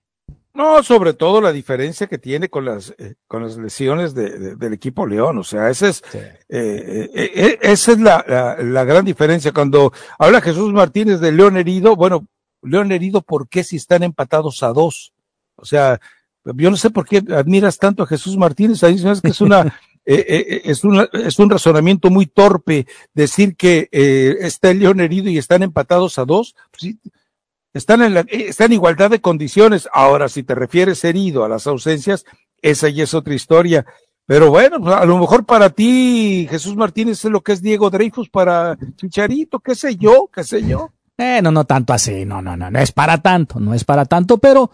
S10: No, sobre todo la diferencia que tiene con las eh, con las lesiones de, del equipo León, o sea, esa es eh, eh, eh, esa es la, la, la, gran diferencia. Cuando habla Jesús Martínez de León herido, bueno, León herido, ¿por qué si están empatados a dos? O sea, yo no sé por qué admiras tanto a Jesús Martínez, ahí es que es una *laughs* es, una, es un razonamiento muy torpe decir que está el León herido y están empatados a dos. Sí, están en, la, eh, están en igualdad de condiciones. Ahora, si te refieres herido a las ausencias, esa ya es otra historia. Pero bueno, pues, a lo mejor para ti, Jesús Martínez es lo que es Diego Dreyfus para Chicharito, qué sé yo, qué sé yo.
S11: Eh, no, no tanto así, no, no, no, no es para tanto, no es para tanto, pero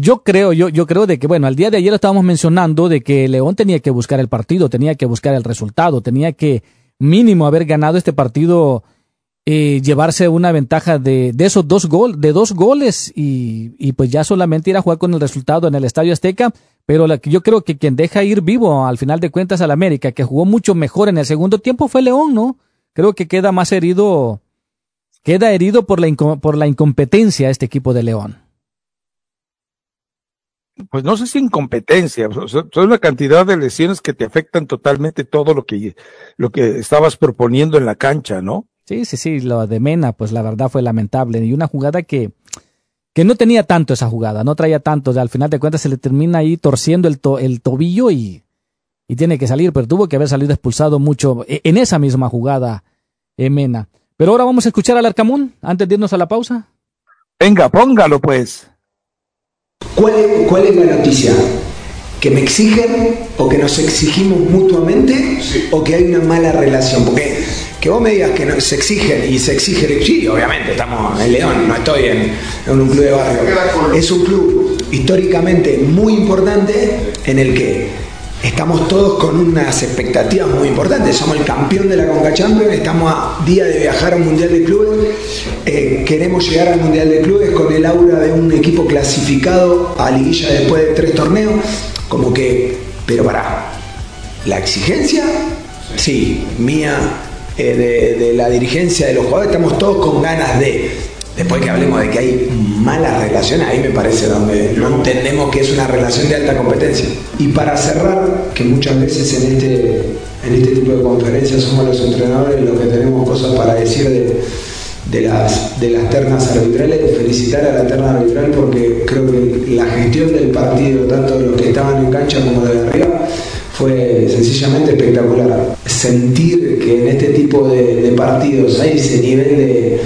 S11: yo creo, yo, yo creo de que, bueno, al día de ayer estábamos mencionando de que León tenía que buscar el partido, tenía que buscar el resultado, tenía que mínimo haber ganado este partido eh, llevarse una ventaja de, de esos dos gol, de dos goles y, y, pues ya solamente ir a jugar con el resultado en el Estadio Azteca, pero la, yo creo que quien deja ir vivo al final de cuentas al América, que jugó mucho mejor en el segundo tiempo fue León, ¿no? Creo que queda más herido, queda herido por la, por la incompetencia este equipo de León.
S10: Pues no sé si incompetencia, son una cantidad de lesiones que te afectan totalmente todo lo que, lo que estabas proponiendo en la cancha, ¿no?
S11: Sí, sí, sí, lo de Mena, pues la verdad fue lamentable. Y una jugada que, que no tenía tanto esa jugada, no traía tanto. al final de cuentas se le termina ahí torciendo el, to, el tobillo y, y tiene que salir, pero tuvo que haber salido expulsado mucho e, en esa misma jugada, eh, Mena. Pero ahora vamos a escuchar al Arcamón antes de irnos a la pausa.
S10: Venga, póngalo pues.
S22: ¿Cuál es, cuál es la noticia? ¿Que me exigen o que nos exigimos mutuamente o que hay una mala relación? Porque que vos me digas que no, se exigen y se exige, sí, obviamente, estamos en León, no estoy en, en, un club de barrio. Es un club históricamente muy importante en el que estamos todos con unas expectativas muy importantes. Somos el campeón de la Conca Champions, estamos a día de viajar a un Mundial de Clubes, eh, queremos llegar al Mundial de Clubes con el aura de un equipo clasificado a liguilla después de tres torneos, como que, pero para, la exigencia, sí, mía, eh, de, de, la dirigencia de los jugadores, estamos todos con ganas de. Después que hablemos de que hay malas relaciones, ahí me parece donde no entendemos que es una relación de alta competencia. Y para cerrar, que muchas veces en este, en este tipo de conferencias somos los entrenadores los que tenemos cosas para decir de, de las, de las ternas arbitrales, felicitar a la terna arbitral porque creo que la gestión del partido, tanto de los que estaban en cancha como de arriba, fue sencillamente espectacular. Sentir que en este tipo de, de partidos hay ese nivel de,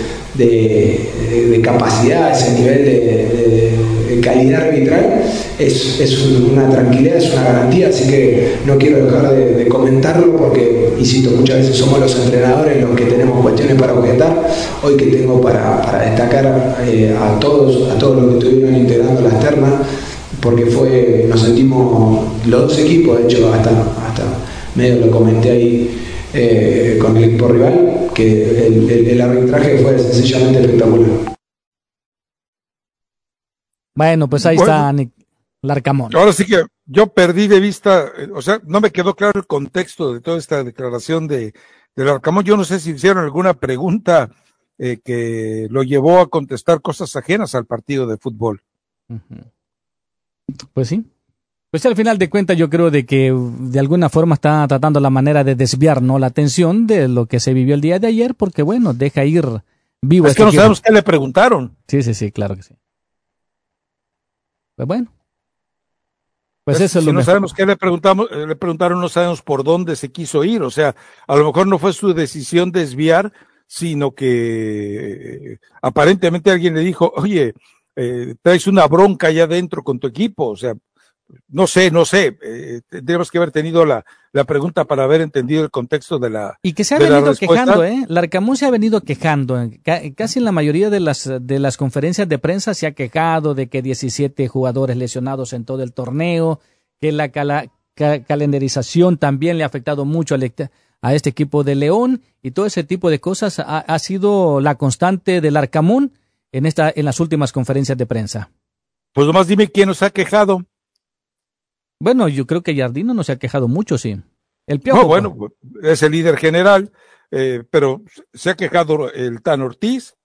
S22: de, de capacidad, ese nivel de, calidad arbitral, es, es, una tranquilidad, es una garantía, así que no quiero dejar de, comentarlo porque, insisto, muchas veces somos los entrenadores los que tenemos cuestiones para objetar. Hoy que tengo para, destacar eh, a todos, a todos los que estuvieron integrando las ternas, porque fue, nos sentimos los dos equipos, de hecho hasta, hasta medio lo comenté ahí eh, con el equipo rival, que el, el, el, arbitraje fue sencillamente espectacular.
S11: Bueno, pues ahí bueno, está Nick Larcamón.
S10: Ahora sí que yo perdí de vista, eh, o sea, no me quedó claro el contexto de toda esta declaración de, de Larcamón. Yo no sé si hicieron alguna pregunta eh, que lo llevó a contestar cosas ajenas al partido de fútbol.
S11: Uh -huh. Pues sí. Pues al final de cuentas yo creo de que de alguna forma está tratando la manera de desviar ¿no? la atención de lo que se vivió el día de ayer porque bueno, deja ir vivo.
S10: Es este que no sabemos qué le preguntaron.
S11: Sí, sí, sí, claro que sí. Pues bueno. Pues
S10: es,
S11: eso es
S10: si
S11: lo
S10: no
S11: mejor.
S10: sabemos qué le preguntamos, eh, le preguntaron, no sabemos por dónde se quiso ir, o sea, a lo mejor no fue su decisión desviar, sino que eh, aparentemente alguien le dijo, oye, eh, traes una bronca allá adentro con tu equipo, o sea, no sé, no sé, eh, tendríamos que haber tenido la, la, pregunta para haber entendido el contexto de la
S11: Y que se ha venido quejando, ¿eh? Larcamón se ha venido quejando, casi en la mayoría de las, de las conferencias de prensa se ha quejado de que 17 jugadores lesionados en todo el torneo, que la cala, ca, calendarización también le ha afectado mucho al, a este equipo de León y todo ese tipo de cosas ha, ha sido la constante del Arcamón en, esta, en las últimas conferencias de prensa.
S10: Pues nomás dime quién nos ha quejado.
S11: Bueno, yo creo que Jardino no se ha quejado mucho, sí. El Piojo.
S10: No, bueno, es el líder general, eh, pero se ha quejado el Tan Ortiz,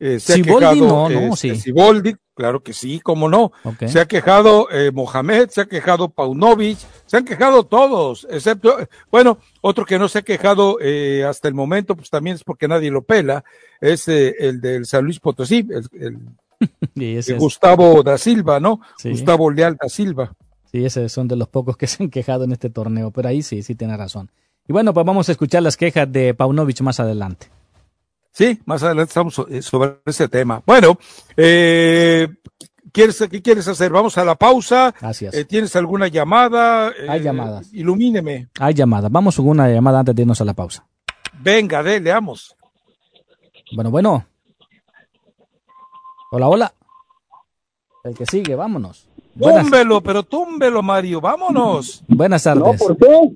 S10: eh, se ha quejado
S11: no, no,
S10: este,
S11: sí.
S10: Siboldi, claro que sí, cómo no. Se ha quejado eh, Mohamed, se ha quejado Paunovic, se han quejado todos, excepto, bueno, otro que no se ha quejado eh, hasta el momento, pues también es porque nadie lo pela, es eh, el del San Luis Potosí, el, *laughs* Gustavo da Silva, ¿no? Gustavo Leal da Silva.
S11: Sí, esos son de los pocos que *laughs* se han quejado en este torneo, pero ahí sí, sí tiene razón. Y bueno, pues vamos a escuchar las quejas de Paunovic más adelante.
S10: Sí, más adelante estamos eh, sobre ese tema. Bueno, eh, ¿quieres, ¿qué quieres hacer? Vamos a la pausa.
S11: Gracias.
S10: Eh, ¿Tienes alguna llamada?
S11: Hay llamadas.
S10: Ilumíneme.
S11: Hay llamadas. Vamos con una llamada antes de irnos a la pausa.
S10: Venga, de, leamos.
S11: Bueno, bueno. Hola, hola. El que sigue, vámonos.
S10: Túmbelo, pero túmbelo, Mario, vámonos.
S11: Buenas tardes.
S14: No, ¿por qué?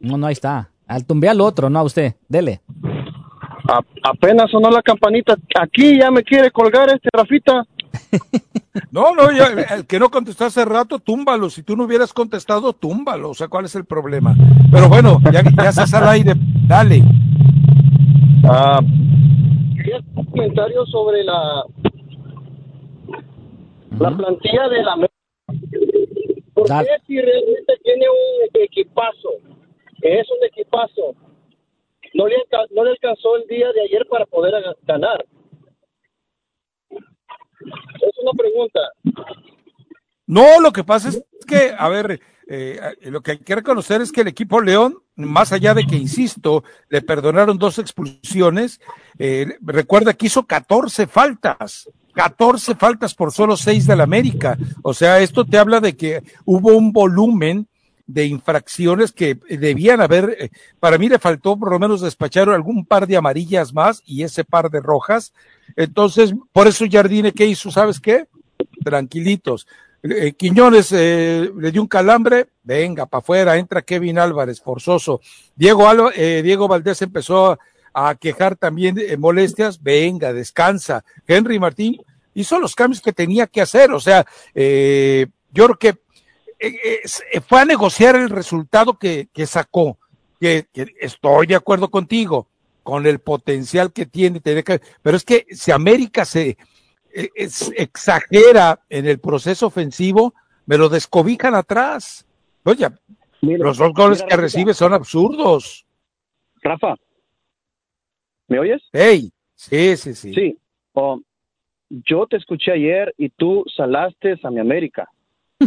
S11: No, no, ahí está. Al tumbe al otro, no a usted. Dele
S14: apenas sonó la campanita. Aquí ya me quiere colgar este Rafita. *laughs*
S10: No, no, el que no contestó hace rato, túmbalo. Si tú no hubieras contestado, túmbalo. O sea, ¿cuál es el problema? Pero bueno, ya, ya estás al aire, dale.
S14: Ah, un comentario sobre la la plantilla de la ¿Por qué si realmente tiene un equipazo? Es un equipazo no le, no le alcanzó el día de ayer para poder ganar. Es una pregunta.
S10: No, lo que pasa es que, a ver, eh, lo que hay que reconocer es que el equipo León, más allá de que, insisto, le perdonaron dos expulsiones, eh, recuerda que hizo 14 faltas, 14 faltas por solo 6 del América. O sea, esto te habla de que hubo un volumen de infracciones que debían haber, eh, para mí le faltó por lo menos despachar algún par de amarillas más y ese par de rojas. Entonces, por eso Jardine, ¿qué hizo? ¿Sabes qué? Tranquilitos. Eh, Quiñones eh, le dio un calambre, venga, para afuera, entra Kevin Álvarez, forzoso. Diego, Diego Valdés empezó a, quejar también molestias, venga, descansa. Henry Martín hizo los cambios que tenía que hacer, o sea, yo creo que eh, eh, fue a negociar el resultado que, sacó, que, estoy de acuerdo contigo, con el potencial que tiene, pero es que si América se eh, exagera en el proceso ofensivo, me lo descobijan atrás. Oye, los dos goles que recibe son absurdos.
S14: Rafa, ¿me oyes?
S10: Hey, sí, sí, sí.
S14: Sí, oh, yo te escuché ayer y tú salaste a mi América. *laughs*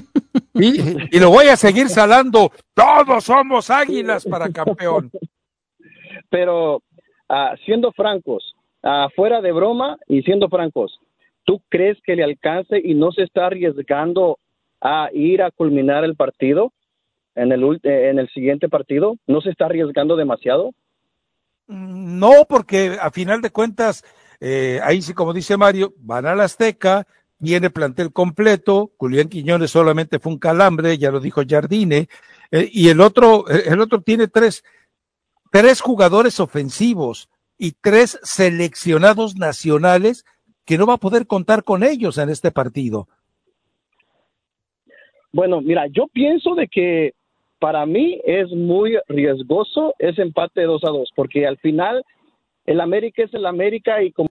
S10: Y, lo voy a seguir salando. Todos somos águilas para campeón.
S14: Pero ah, siendo francos, uh, fuera de broma y siendo francos, ¿tú crees que le alcance y no se está arriesgando a ir a culminar el partido en el, eh, en el siguiente partido? ¿No se está arriesgando demasiado?
S10: No, porque a final de cuentas, eh, ahí sí, como dice Mario, van a la Azteca, tiene plantel completo, Julián Quiñones solamente fue un calambre, ya lo dijo Jardine, eh, y el otro, eh, el otro tiene tres, tres jugadores ofensivos y tres seleccionados nacionales que no va a poder contar con ellos en este partido.
S14: Bueno, mira, yo pienso de que para mí es muy riesgoso ese empate 2 a 2, porque al final el América es el América y como